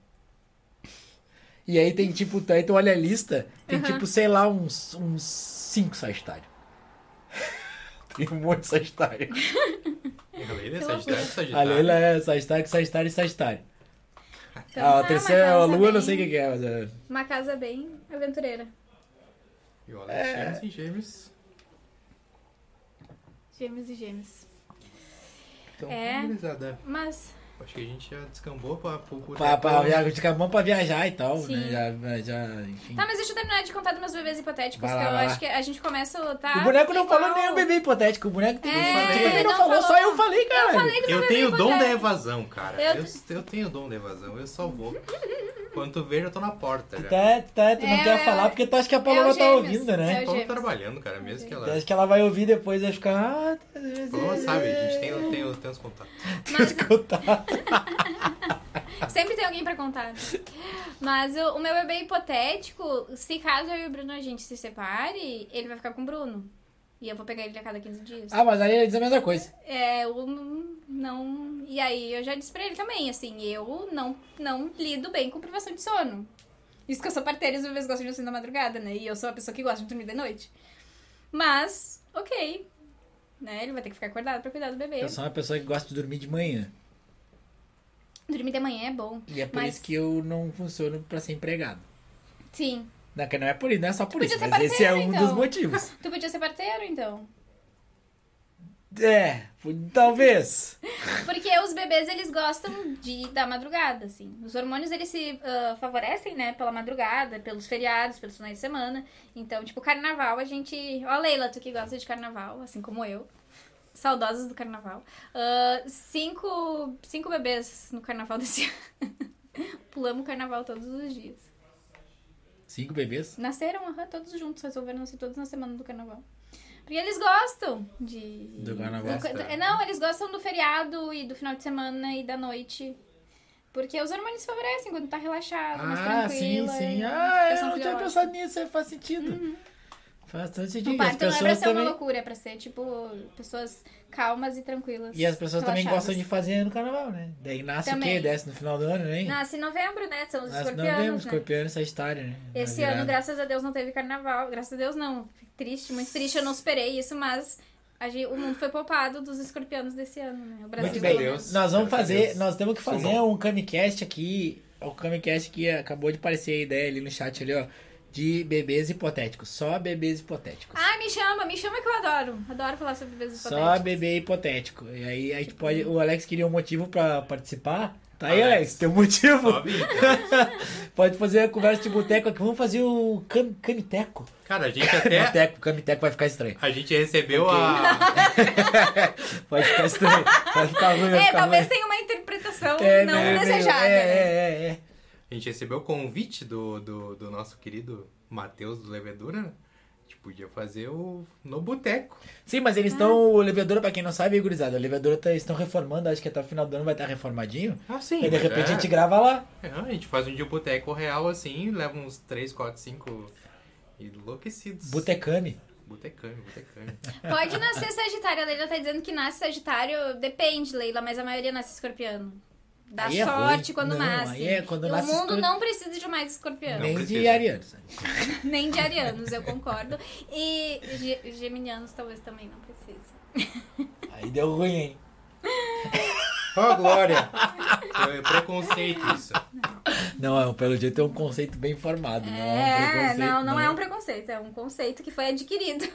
E aí tem tipo, aí tu olha a lista, tem tipo, sei lá, uns, uns cinco Sagitário. (laughs) tem um monte de Sagitário. (laughs)
A Leila é Sagitário,
A
Sagitário.
Leila é Sagitário, Sagitário e Sagitário.
Então,
Ah, a terceira é a Lua, não
bem-
sei o que é, mas é.
Uma casa bem aventureira.
E o Alex gêmeos sem gêmeos.
Gêmeos e gêmeos.
Então,
É. Mas,
Acho que a gente já descambou pra... pra, pra,
Pra, pra, via- acabamos pra viajar e tal,
Sim.
né? Já, já, enfim.
tá, mas deixa eu terminar de contar dos meus bebês hipotéticos,
lá,
que eu acho que a gente começa, tá?
o boneco não falou nem o bebê hipotético. O boneco tem
É,
tu também
não
não falou,
falou.
só eu falei, cara.
Eu falei
Eu tenho o dom da evasão, cara.
Eu-
Eu, eu tenho o dom da evasão, eu só vou. Quando tu vê, eu tô na porta
Tu
já.
tá, tá, tu não
É,
quer
é,
falar porque tu acha que a Paloma
é
tá ouvindo,
É
né?
o
Eu tô
gêmeos.
trabalhando, cara, mesmo que
Tu
ela...
acha que ela vai ouvir depois e vai ficar. Ah,
A Paloma sabe, a gente tem, tem, tem os contatos.
Mas
escutar. (laughs)
sempre tem alguém pra contar. Mas o, o meu bebê hipotético, se caso eu e o Bruno a gente se separe, ele vai ficar com o Bruno. E eu vou pegar ele a cada 15 dias.
Ah, mas aí ele diz a mesma coisa.
É, eu não. E aí eu já disse pra ele também, assim, eu não, não lido bem com privação de sono. Isso que eu sou parteira e os bebês gostam de dormir na madrugada, né? E eu sou a pessoa que gosta de dormir de noite. Mas, ok. Né? Ele vai ter que ficar acordado pra cuidar do bebê.
Eu sou uma pessoa que gosta de dormir de manhã.
Dormir de manhã é bom.
E é por
Mas-
isso que eu não funciono pra ser empregado.
Sim.
Não, que não é por isso, não é só por isso, mas esse é um
então.
dos motivos. (laughs)
Tu podia ser parteiro, então.
É, talvez. (laughs)
Porque os bebês, eles gostam de da madrugada, assim. Os hormônios, eles se ah, favorecem, né, pela madrugada, pelos feriados, pelos finais de semana. Então, tipo, carnaval, a gente... Ó, Leila, tu que gosta de carnaval, assim como eu. Saudosas do carnaval. Ah, cinco, cinco bebês no carnaval (laughs) desse ano. Pulamos o carnaval todos os dias.
Cinco bebês?
Nasceram, aham, todos juntos. Resolveram nascer todos na semana do carnaval. Porque eles gostam de...
Do carnaval.
do- é, Não, eles gostam do feriado e do final de semana e da noite. Porque os hormônios favorecem quando tá relaxado, mais
Ah, sim,
tranquila.
sim.
e
Ah, eu não tinha pensado nisso, faz sentido. Faz todo sentido.
O parto não é pra ser uma
também.
loucura, é pra ser, tipo, pessoas calmas e tranquilas.
E as pessoas também gostam de fazer no carnaval, né? Daí nasce o
Também.
quê? Desce no final do ano, né?
Nasce em novembro, né? São os
Nasce
escorpianos,
novembro,
né?
escorpião e sagitário, né?
Esse ano, graças a Deus, não teve carnaval. Graças a Deus, não. Triste, muito triste. Eu não superei isso, mas a gente- o mundo foi poupado dos escorpianos desse ano, né? O Brasil
Muito bem,
Deus.
nós vamos fazer,
Deus.
nós temos que fazer
Sumou.
um Camicast aqui, o Camicast que acabou de aparecer a ideia ali no chat ali, ó, de bebês hipotéticos, só bebês hipotéticos.
Ah, me chama, me chama que eu adoro. Adoro falar sobre bebês
Só
hipotéticos.
bebê hipotético. E aí a gente pode, o Alex queria um motivo pra participar. Tá aí,
Alex.
Alex, tem um motivo.
Sobe. (laughs)
Pode fazer a conversa de boteco aqui, vamos fazer o cam, camiteco.
Cara, a gente até...
Boteco, camiteco vai ficar estranho.
A gente recebeu a... (laughs)
Vai ficar estranho. Vai ficar ruim, vai
É,
ficar
talvez
ruim.
tenha uma interpretação
É,
não
meio- meio-
desejada.
É,
né?
é, é, é.
A gente recebeu o convite do, do, do nosso querido Matheus do Levedura. né? A gente podia fazer o no boteco.
Sim, mas eles estão. O Levedura, pra quem não sabe, gurizada, o Levedura tá, estão reformando, acho que até o final do ano vai estar reformadinho.
Ah, sim.
e de repente
é.
a gente grava lá.
É, a gente faz um dia boteco real assim, leva uns 3, 4, 5 enlouquecidos.
Botecame.
Botecame, botecame.
Pode nascer Sagitário. A Leila tá dizendo que nasce Sagitário. Depende, Leila, mas a maioria nasce escorpiano. Dá
Aí é
sorte
ruim.
quando
Não,
nasce.
é quando
e
nasce
o mundo não precisa de mais escorpiano.
Nem de
precisa.
ariano. sabe? (laughs)
Nem de arianos, eu concordo. E ge- geminianos talvez também não precise. (laughs)
Aí deu ruim, hein?
Ó, Glória! (laughs) É preconceito isso.
Não, pelo jeito é um conceito bem formado. Não é, um
É,
preconceito,
não, não é um preconceito, é um conceito que foi adquirido.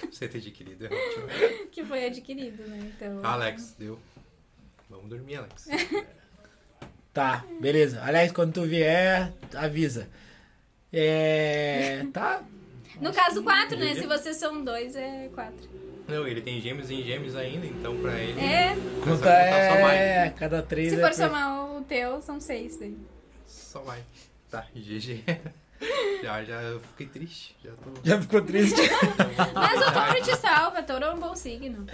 Conceito adquirido é ótimo.
que foi adquirido, né? Então.
Alex, deu. Vamos dormir, Alex.
Tá, beleza. Aliás, quando tu vier, avisa. É. Tá.
No caso, quatro, né? Se vocês são dois, é quatro.
Não, ele tem gêmeos em gêmeos ainda, então pra ele.
É,
Conta
só vai.
é. Cada três
se
é
for
pra-
somar o teu, são seis. Daí.
Só vai. Tá, GG. (laughs) Já, já eu fiquei triste. Já tô.
Já ficou triste. (laughs)
Mas o touro te salva, touro é um bom signo.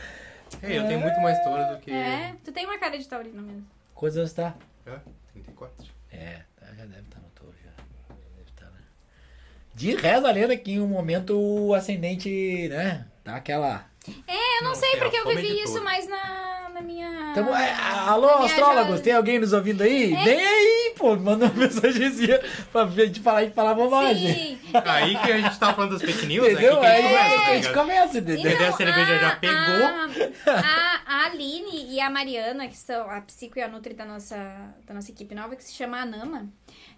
É, eu tenho muito mais touro do que.
É, tu tem uma cara de taurino mesmo.
Quantos anos tá?
Ah, 34.
É, tá, já deve estar no touro já. Deve estar, né? De reza a lenda que em um momento o ascendente, né? Tá aquela.
É, eu não,
Não,
sei,
é
porque eu vivi isso mais na, na minha.
Tamo, é, alô,
na minha
astrólogos,
jo-
tem alguém nos ouvindo aí?
É.
Vem aí, pô, manda uma (laughs) mensagenzinha pra gente parar de falar bobagem.
Sim. (laughs)
Aí que a gente tava falando das fake news,
Entendeu?
aqui que a
Aí
gente começa,
a
tá
gente começa, entendeu?
Entendeu? a cerveja já pegou.
A, a, a Aline e a Mariana, que são a psico e a nutri da nossa, da nossa equipe nova, que se chama Anama,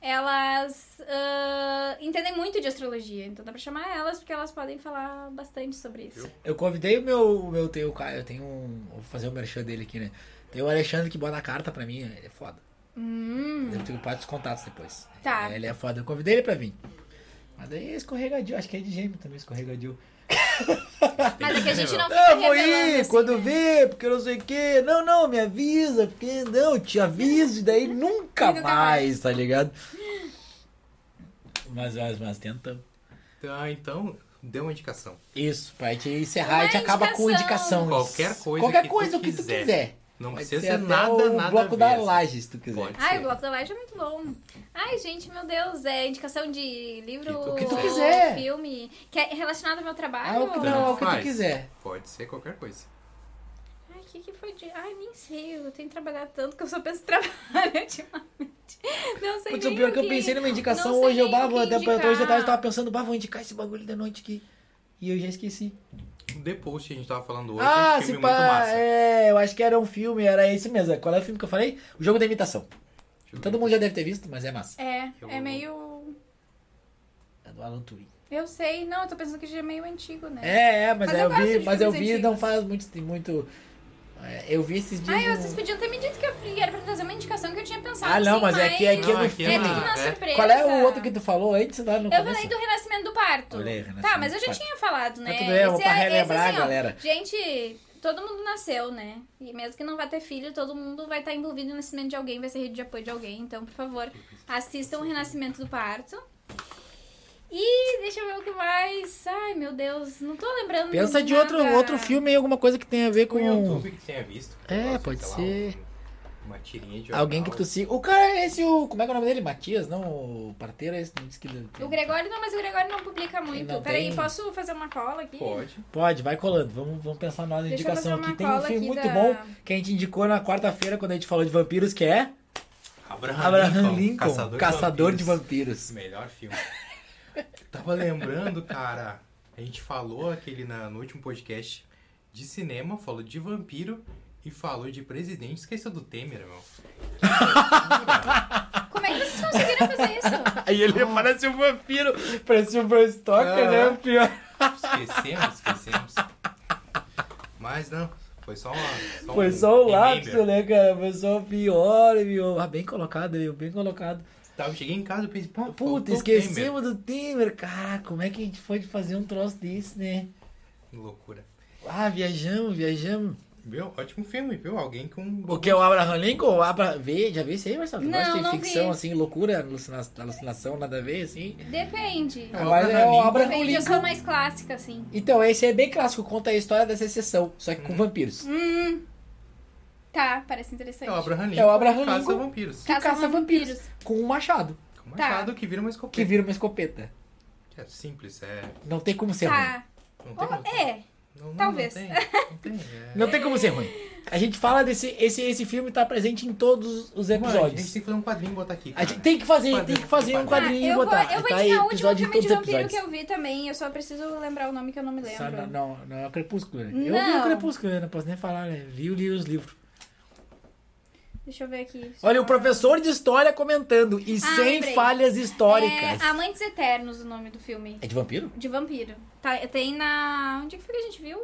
elas ah, entendem muito de astrologia. Então dá pra chamar elas, porque elas podem falar bastante sobre isso.
Eu convidei o meu, o meu tem o cara, eu tenho um, vou fazer o merchan dele aqui, né? Tem o Alexandre que bota a carta pra mim, ele é foda.
Hum,
Eu tenho parte dos contatos depois.
Tá.
Ele é foda, eu convidei ele pra vir. Mas daí é escorregadio, acho que é de gêmeo também, escorregadio. (laughs)
mas é que a gente não fica
eu vou
revelando
ir
assim,
quando
né?
vê, porque eu não sei o quê. Não, não, me avisa, porque não, eu te aviso, e daí (laughs) nunca,
Nunca
mais, tá ligado? Mas, mas, mas tenta.
Tá, então, deu uma indicação.
Isso, pra gente encerrar, a gente acaba com
indicação.
indicações.
Qualquer coisa
Qualquer
que tu
coisa que tu
quiser. Não
Pode
precisa
ser
ser
até
nada,
o
nada
bloco da
assim.
laje, se tu quiser.
Pode
Ai,
ser.
o Bloco da Laje é muito bom. Ai, gente, meu Deus, é indicação de livro,
O
que tu quiser.
filme, que é relacionado ao meu trabalho.
Ah, o que, não, o que tu quiser.
Pode ser qualquer coisa.
Ai, o que, que foi de. Ai, nem sei. Eu tenho trabalhado tanto que eu só penso em trabalho (laughs) ultimamente. Não sei
Putz, o
nem
pior
o
que eu pensei numa indicação
não sei
hoje, eu
o indicar.
hoje eu tava, eu tava pensando, bah, vou indicar esse bagulho da noite aqui. E eu já esqueci.
The Post, a gente tava falando hoje,
ah,
é um
se
filme muito
pá,
massa.
é, eu acho que era um filme, era esse mesmo. Qual é o filme que eu falei? O Jogo da Imitação.
Eu
Todo mundo já deve ter visto, mas é massa.
É,
Eu
é
vou-
meio.
É do Alan Turing.
Eu sei, não, eu tô pensando que já é meio antigo, né?
É, é, mas,
Mas
eu,
eu gosto
vi, mas eu vi não
antigos.
faz muito. muito é, eu vi esses dias.
Ai,
no-
vocês podiam ter me dito que eu era pra trazer uma indicação que eu tinha pensado.
Ah, não,
assim,
mas é que- é que
Não,
no
aqui
É
filme.
tudo na
é.
surpresa.
Qual é o outro que tu falou antes lá no
Eu
começo?
falei do Renascimento do Parto.
Olha aí, Renascimento
tá, mas eu já
Parto.
tinha falado, né?
Tá tudo bem, eu vou
Esse
pra
é- esse,
relembrar,
assim, ó,
galera.
Gente, todo mundo nasceu, né? E mesmo que não vá ter filho, todo mundo vai estar envolvido no nascimento de alguém, vai ser rede de apoio de alguém. Então, por favor, assistam o Renascimento do Parto. E deixa eu ver o que mais. Ai, meu Deus, não tô lembrando.
Pensa de
nada.
outro, outro filme aí, alguma coisa que tenha a ver com.
Com o YouTube que tenha visto. que
É, pode
lá,
ser.
um- uma tirinha de
Alguém que tu siga. O cara é esse, o. Como é que é o nome dele? Matias, não? O parteiro é esse? Não disse que...
O Gregório não, mas o Gregório não publica muito.
não
Peraí,
tem-
posso fazer uma cola aqui?
Pode.
Pode, vai colando. Vamos, vamos pensar
Deixa eu
indicação aqui. Tem um filme muito
da-
bom que a gente indicou na quarta-feira quando a gente falou de vampiros, que é
Abraham,
Abraham Lincoln,
Caçador,
Caçador, de,
Vampiros.
vampiros.
Melhor filme. Tava lembrando, cara. A gente falou aquele na, no último podcast de cinema, falou de vampiro e falou de presidente. Esqueceu do Temer, meu.
Como é que vocês conseguiram fazer isso?
Aí ele parece um vampiro, parece um Bram Stoker,
Ah.
né? O pior.
Esquecemos, esquecemos. Mas não, foi só uma. Só
Foi
um
só o lápis,
remember.
né, cara? Foi só o pior, viu? Ah, bem colocado, viu? Bem colocado.
Tava, cheguei em casa e pensei, pá,
Puta, esquecemos do Temer. Cara, como é que a gente pode fazer um troço desse, né?
Que loucura.
Ah, viajamos, viajamos.
Viu? Ótimo filme, viu? Alguém com.
O que é o Abraham Lincoln? O Abra... Vê, já viu isso aí, Marcelo?
Não,
gosta de
não
ficção,
vi.
assim, loucura, alucina... alucinação, nada a ver, assim?
Depende.
É, o
Mas é
Abraham
o
Lincoln.
Abraham
Depende, eu sou
Lincoln.
mais clássica, assim.
Então, esse é bem clássico, conta a história da secessão, só que com vampiros.
Hum. Tá, parece interessante.
É o Abraham Lincoln.
É o Abraham
caça
Lincoln.
vampiros.
Caça
caça vampiros.
vampiros.
Com um machado,
Com um
Tá.
machado que vira uma escopeta.
que vira uma escopeta.
É simples, é.
Não tem como ser ruim.
Tá.
Não tem
Oh,
como-
é.
Não, não,
talvez.
Não tem, não tem, (laughs) é.
Não tem como ser ruim. A gente fala desse. Esse, esse filme tá presente em todos os
Mano, a
episódios.
gente tem que fazer um quadrinho e botar aqui.
A gente tem que fazer,
Quadrinho,
tem que fazer um
quadrinho.
e
vou,
botar.
eu vou
tá
indicar o último
episódio de
filme de vampiro que
episódios.
eu vi também. Eu só preciso lembrar o nome que eu não me lembro.
Só não, não, não é o Crepúsculo, né? Eu vi o Crepúsculo, né? não posso nem falar, né? Vi li os livros.
Deixa eu ver aqui.
Olha, o professor de história comentando. E
Ah,
sem
lembrei.
falhas históricas.
É Amantes Eternos o nome do filme.
É de vampiro?
De vampiro. Tá, tem na. Onde que foi que a gente viu?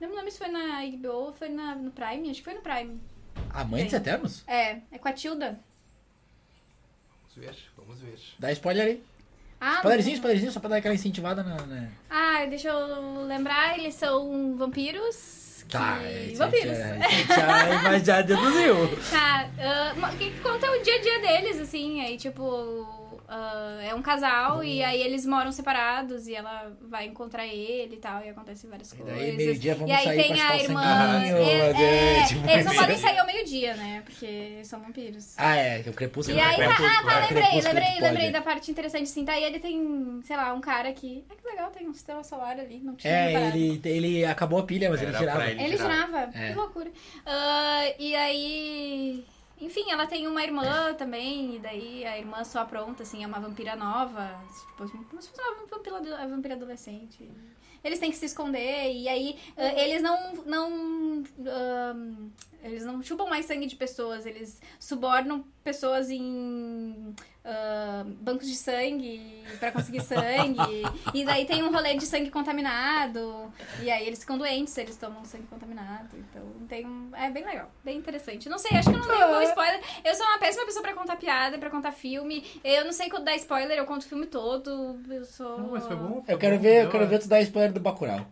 Não me lembro se foi na HBO ou foi na, no Prime. Acho que foi no Prime.
Amantes
Tem.
Eternos?
É, é com a Tilda.
Vamos ver, vamos ver.
Dá spoiler aí.
Ah,
Spoilerzinho, spoilerzinho, só pra dar aquela incentivada na. na-
ah, deixa eu lembrar, eles são vampiros.
Tá,
que...
é,
vampiros.
Já, já, (laughs) mas já deduziu.
Tá, que conta o dia a dia deles, assim, aí tipo. Ah, é um casal
Uhum.
e aí eles moram separados e ela vai encontrar ele e tal, e acontecem várias
E
coisas.
daí, meio-dia, vamos
e aí
sair
tem a irmã.
sanguinho,
é,
é, tipo,
eles não podem sair ao meio-dia, né? Porque são vampiros.
Ah, é, que é o crepúsculo.
E aí, tá,
Crepúsculo,
ah, tá, lembrei, lembrei, lembrei da parte interessante, assim, tá? E ele tem, sei lá, um cara que. Ah, que legal, tem um sistema solar ali, não tinha
É,
reparado.
ele, ele acabou a pilha, mas ele
Era
tirava.
pra ele.
Ele
girava.
girava,
É.
que loucura. Ah, e aí. Enfim, ela tem uma irmã também, e daí a irmã só apronta, assim, é uma vampira nova, tipo, como se fosse uma vampira, vampira adolescente. Eles têm que se esconder, e aí ah, eles não. não eles não chupam mais sangue de pessoas, eles subornam pessoas em ah, bancos de sangue pra conseguir sangue. e daí tem um rolê de sangue contaminado. E aí eles ficam doentes se eles tomam sangue contaminado. Então tem um... É bem legal, bem interessante. Não sei, acho que eu não dei um bom spoiler. Eu sou uma péssima pessoa pra contar piada, pra contar filme. Eu não sei quando dar spoiler, eu conto o filme todo. Eu sou.
Não, mas foi bom.
Eu quero ver, eu quero
a-
ver tu dar spoiler do Bacurau.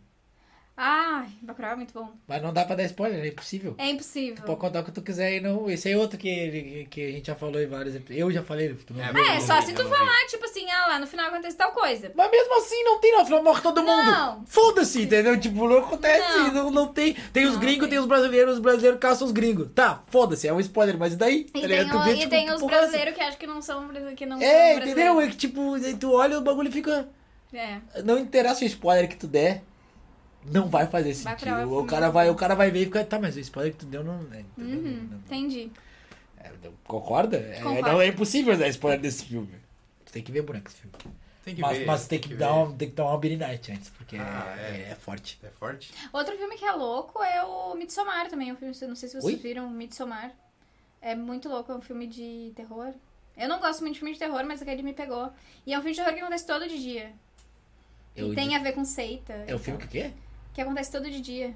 Ai, Bacurau é muito bom.
Mas não dá pra dar spoiler, é impossível.
É impossível.
Pode contar o que tu quiser e não. Esse é outro que, que a gente já falou em vários episódios. Eu já falei, tu não
É,
viu.
É, só se tu falar, tipo assim, ah lá, no final acontece tal coisa.
Mas mesmo assim não tem, não, afinal morre todo mundo.
Não.
Foda-se, entendeu? Tipo, não acontece,
Não.
não, não tem. Tem os gringos,
tem.
tem os brasileiros, os brasileiros caçam os gringos. Tá, foda-se, é um spoiler, mas e daí?
E
Tá
tem?
Tu
o-
vê,
e
tipo,
tem os
é
brasileiros que acham que não são, que não
É,
são
entendeu? É que tipo, tu olha o bagulho e fica.
É.
Não interessa o spoiler que tu der. Não vai fazer
Vai
sentido.
pra-
o, cara vai, o cara vai ver e fica. Tá, mas o spoiler que tu deu não. é?
Uhum,
Não-
entendi.
é, concorda? É, não é impossível dar spoiler desse filme. Tu tem que ver boneco esse filme.
Tem que
Mas,
ver.
mas tem que, dar
ver.
uma, tem que dar uma Night antes, porque
Ah,
é,
é.
é forte.
É forte?
Outro filme que é louco é o Midsommar também. Um filme, não sei se vocês
Oi?
viram Midsommar. É muito louco, é um filme de terror. Eu não gosto muito de filme de terror, mas aquele me pegou. E é um filme de terror que acontece todo de dia.
Eu
e tem
di-
a ver com seita.
É o filme que o quê?
Que acontece todo de dia.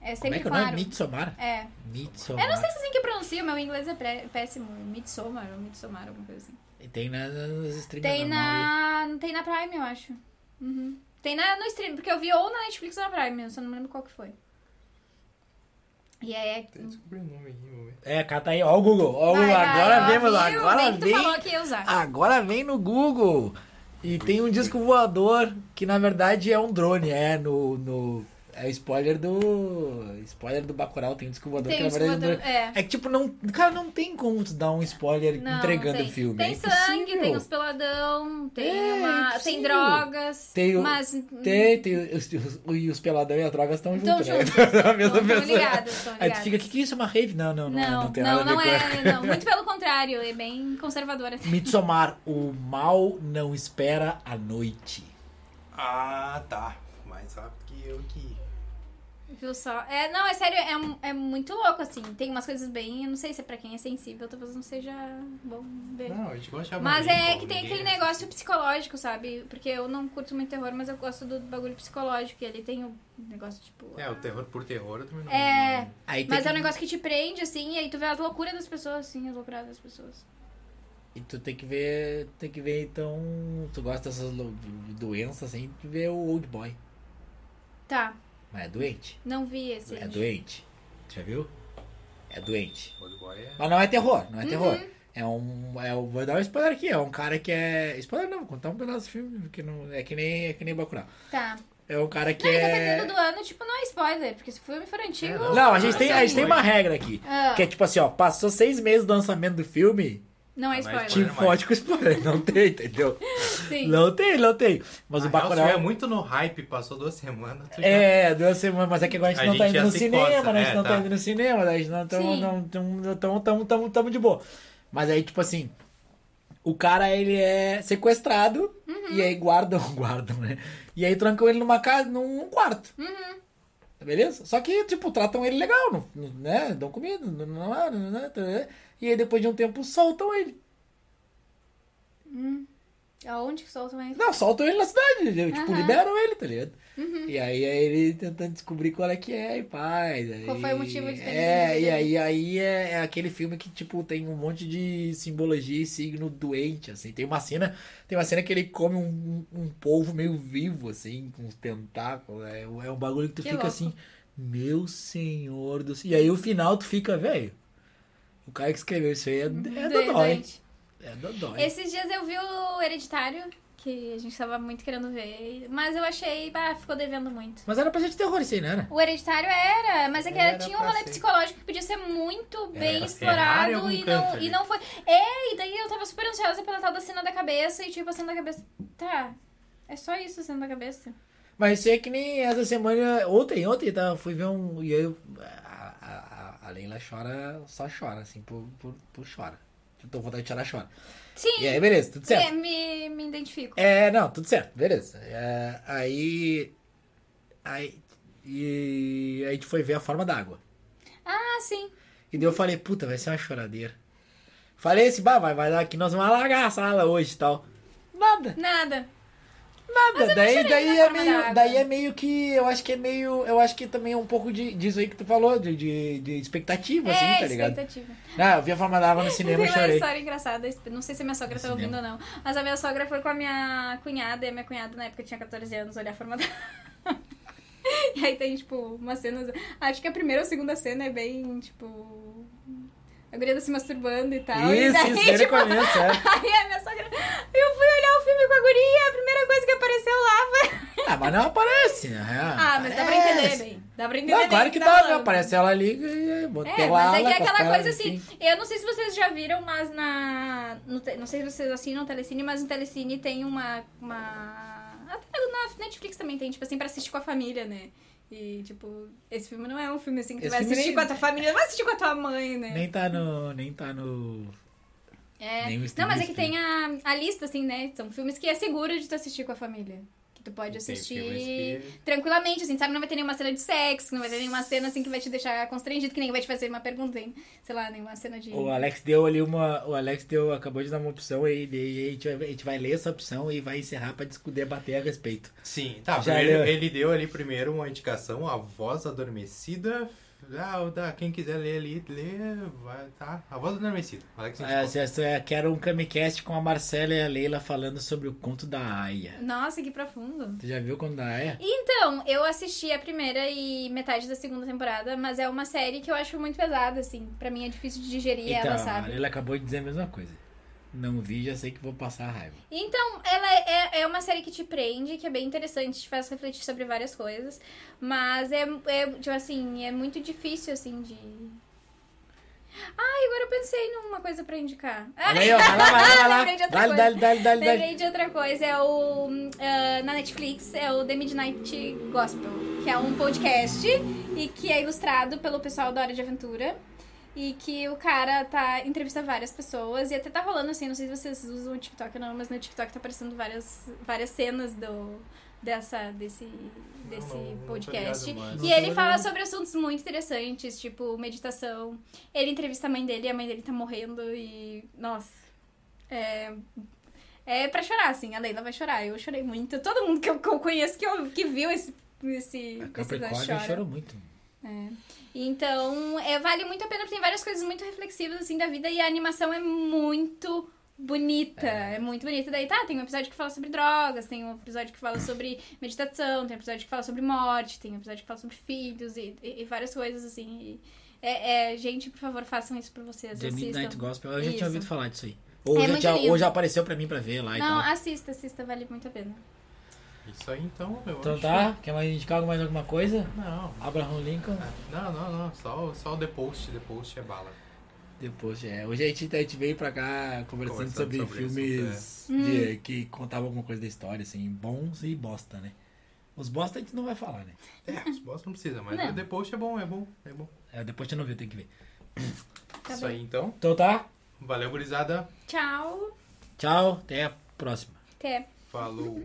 É
Como
sempre
é que é o nome?
claro.
Midsommar?
É.
Midsommar.
Eu não sei se é assim que pronuncia, meu inglês é péssimo. Midsommar ou Midsommar, alguma coisa assim.
E tem nas, nas streams
Tem
aí.
na. Tem na Prime, eu acho. Uhum. Tem na, no stream, porque eu vi ou na Netflix ou na Prime, eu só não lembro qual que foi. E aí é.
Tem que descobrir o nome aqui, vamos ver.
É, cata aí. Ó o Google. Ó o Google.
vai,
Agora
ó,
vem, mano.
viu?
Agora
Bem que tu
vem.
falou que ia usar.
Agora vem no Google. E tem um disco voador que na verdade é um drone. É no. no é o spoiler do. Spoiler do Bacurau. Tem um disco voador
Tem
que na verdade é
é.
É que tipo, não. Cara, não tem como tu dar um spoiler
Não,
entregando
tem.
o filme.
Tem
é
sangue, tem os peladão, tem,
É,
uma, tem
impossível.
drogas.
Tem o-
mas.
Tem, tem os, os, e os peladão e as drogas estão
Tão
juntos, né?
juntos. (laughs)
a mesma
Tão- tão
pessoa.
ligados, tão
Aí tu
ligados.
fica, o que, que é isso? É uma rave? Não, não, não, é,
Não,
não tem
não,
nada
não é. Não, (laughs) muito pelo contrário, é bem conservadora.
Midsommar, o mal não espera a noite.
Ah, tá. Mais rápido que eu aqui.
Viu só? É, não, é sério, é, é muito louco, assim. Tem umas coisas bem. Eu não sei se é pra quem é sensível, talvez não seja bom ver.
Não, a gente gosta de
Mas é
pô,
que tem aquele negócio psicológico, sabe? Porque eu não curto muito terror, mas eu gosto do bagulho psicológico. E ele tem o negócio, tipo.
É, o terror por terror eu também não.
É.
Aí
Mas é um
que-
negócio que te prende, assim, e aí tu vê a loucura das pessoas, assim, as loucuras das pessoas.
E tu tem que ver, tem que ver então, tu gosta dessas doenças assim, tem que ver o Old Boy.
Tá,
Mas é doente.
não vi esse.
É doente. Já viu? É doente.
É.
Mas não é terror, não é
Uhum.
terror. É um. É, um- vou dar um spoiler aqui, é um cara que é. Spoiler não, vou contar um pedaço do filme, porque não, é que nem, é que nem Bacurau.
Tá.
É um cara que
Não, e
é.
dependendo do ano, tipo, não é spoiler, porque se o filme for antigo.
É, não.
Não, a gente, tem, a gente tem uma regra aqui.
Ah,
Que é tipo assim, ó, passou seis meses do lançamento do filme,
não é
é
spoiler.
te
Spoiler mais.
fode com spoiler. Não tem, entendeu?
Sim.
Não tem, não tem. Mas
Na
o Bacurau.
tiver muito no hype, passou duas semanas. já-
É, duas semanas, mas é que agora a gente
A
não tá
gente
indo
já
no cinema,
coça,
né? A gente
é,
não tá.
tá.
indo no cinema, né? a gente não tamo, não, tamo, tamo, tamo, tamo, tamo de boa. Mas aí, tipo assim, o cara, ele é sequestrado
Uhum.
e aí guardam, (laughs) guardam, né? E aí trancam ele numa casa, num, num quarto.
Uhum.
Beleza? Só que, tipo, tratam ele legal, né? Dão comida, não, não, e aí depois de um tempo soltam ele.
Aonde que soltam ele?
Não, soltam ele na cidade, entendeu? tipo.
Uhum.
liberam ele, tá ligado? E aí é ele tentando descobrir qual é que é, e paz.
Qual
aí-
foi o motivo de ter
É, e aí, aí é, é aquele filme que, tipo, tem um monte de simbologia e signo doente, assim. Tem uma cena, tem uma cena que ele come um, um polvo meio vivo, assim, com os tentáculos. É, é um bagulho que tu
Que
fica
louco.
assim, meu senhor do céu. E aí o final tu fica, velho. O cara que escreveu isso aí é, é dodói.
Doente.
É dodói.
Esses dias eu vi o Hereditário, que a gente tava muito querendo ver, mas eu achei, bah, ficou devendo muito.
Mas era pra gente terror isso aí, não era?
O Hereditário era, mas é que
Era
tinha um rolê
ser.
psicológico que podia ser muito bem explorado e não, e não foi. É, e daí eu tava super ansiosa pela tal da cena da cabeça e tipo, a cena da cabeça. Tá, é só isso a cena da cabeça.
Mas isso é que nem essa semana. Ontem, ontem, tá, fui ver um. E eu. A, a, a- a Leila chora, só chora, assim, por, por, por chora. Eu tô com vontade de chorar, chora.
Sim,
E aí, beleza, tudo certo.
me, me identifico.
É, não, tudo certo, beleza. É, aí. Aí. E aí a gente foi ver a forma d'água.
Ah, sim.
E daí eu falei, puta, vai ser uma choradeira. Falei assim, bah, vai, vai dar aqui, nós vamos alagar a sala hoje e tal. Nada.
Nada.
Nada, daí,
chorei
daí, é meio, daí é meio que, eu acho que é meio, eu acho que também é um pouco de, disso aí que tu falou, de, de, de expectativa, assim,
é,
tá ligado?
expectativa.
Ah, eu vi a forma d'água no (laughs) cinema e
Tem uma
chorei.
história engraçada, não sei se a minha sogra
No
tá ouvindo
cinema.
ou não, mas a minha sogra foi com a minha cunhada, e a minha cunhada na época tinha 14 anos, olhar a forma da... (laughs) E aí tem, tipo, umas cenas... Acho que a primeira ou segunda cena é bem, tipo... A guria tá se masturbando e tal. e
Isso,
daí,
isso, o
tipo,
começo, é. (laughs)
Aí a minha sogra... Eu fui olhar o filme com a guria, a primeira coisa que apareceu lá foi...
Ah, mas não aparece, né?
Ah, mas dá pra entender bem. Dá pra entender
Não,
bem
claro que
tá
dá, né?
falando.
Aparece ela ali e botei
É,
lá.
mas é que é aquela coisa assim.
enfim.
Eu não sei se vocês já viram, mas na. no não sei se vocês assinam o Telecine, mas no Telecine tem uma. uma até na Netflix também tem, tipo assim, pra assistir com a família, né? E, tipo, esse filme não é um filme assim que tu
Esse
vai assistir
nem-
com a tua família, não vai assistir com a tua mãe, né?
Nem tá no. Nem tá no.
É.
nem o
Não, mas é que tem a, a lista, assim, né? São filmes que é seguro de tu assistir com a família. Tu pode assistir
que-
tranquilamente, assim, sabe? Não vai ter nenhuma cena de sexo, não vai ter nenhuma cena, assim, que vai te deixar constrangido, que nem vai te fazer uma pergunta, hein? Sei lá, nenhuma cena de...
O Alex deu ali uma. O Alex deu, acabou de dar uma opção e, e a, gente vai, a gente vai ler essa opção e vai encerrar pra discutir, debater a respeito.
Sim, tá.
Já leu.
ele deu ali primeiro uma indicação, a voz adormecida. Ah, o da- quem quiser ler ali, lê, vai, tá. A voz adormecida. Alex
É, essa- quero um Kamicast com a Marcela e a Leila falando sobre o conto da Aya.
Nossa, que profundo.
Tu já viu o conto da Aya?
Então, eu assisti a primeira e metade da segunda temporada, mas é uma série que eu acho muito pesada, assim. Pra mim é difícil de digerir
Então,
ela,
a
sabe?
Leila acabou de dizer a mesma coisa. Não vi, já sei que vou passar raiva.
Então, ela é, é uma série que te prende, que é bem interessante, te faz refletir sobre várias coisas. Mas é, é tipo assim, é muito difícil, assim, de. Ai, agora eu pensei numa coisa pra indicar.
Olha aí, ó, vai lá, vai lá, vai lá.
Lembrei de outra
Dale,
coisa.
dale, dale, dale, dale.
Lembrei de outra coisa, é o. ah, na Netflix, é o The Midnight Gospel, que é um podcast e que é ilustrado pelo pessoal da Hora de Aventura. E que o cara tá entrevista várias pessoas e até tá rolando assim, não sei se vocês usam o TikTok ou não, mas no TikTok tá aparecendo várias, várias cenas do, dessa, desse, desse
não, não
podcast.
Não
e ele fala sobre assuntos muito interessantes, tipo meditação. Ele entrevista a mãe dele e a mãe dele tá morrendo e. Nossa. É. É pra chorar, assim. A Leila vai chorar. Eu chorei muito. Todo mundo que eu, que eu conheço que, eu, que viu esse. esse
A
esse
Capricórnio
chora.
chorou muito.
É. Então, é, vale muito a pena, porque tem várias coisas muito reflexivas, assim, da vida, e a animação é muito bonita, é. muito bonita. Daí, tá, tem um episódio que fala sobre drogas, tem um episódio que fala sobre meditação, tem um episódio que fala sobre morte, tem um episódio que fala sobre filhos, e, e- e várias coisas, assim. e- é, é, gente, por favor, façam isso pra vocês,
The
assistam.
Midnight Gospel, eu já
Isso.
tinha ouvido falar disso aí. Ou,
É
já,
lindo.
ou já apareceu pra mim pra ver lá e
Não,
tal.
assista, assista, vale muito a pena.
Isso aí então, eu
Então
acho.
tá, quer mais indicar mais alguma coisa?
Não.
Abraham Lincoln.
Não, não, não. Só, só o The Post. The Post é bala.
Depois, é. Hoje a gente, a gente veio pra cá conversando
Conversando
sobre,
sobre
filmes
Hum.
de- que contavam alguma coisa da história, assim, bons e bosta, né? Os bosta a gente não vai falar, né?
É, os boss não precisa, mas
Não.
o The Post é bom, é bom, é bom.
É, depois você não viu, tem que ver.
Tá
Isso
bem.
aí então.
Então tá,
Valeu, gurizada.
Tchau.
tchau, até a próxima.
Até.
Falou.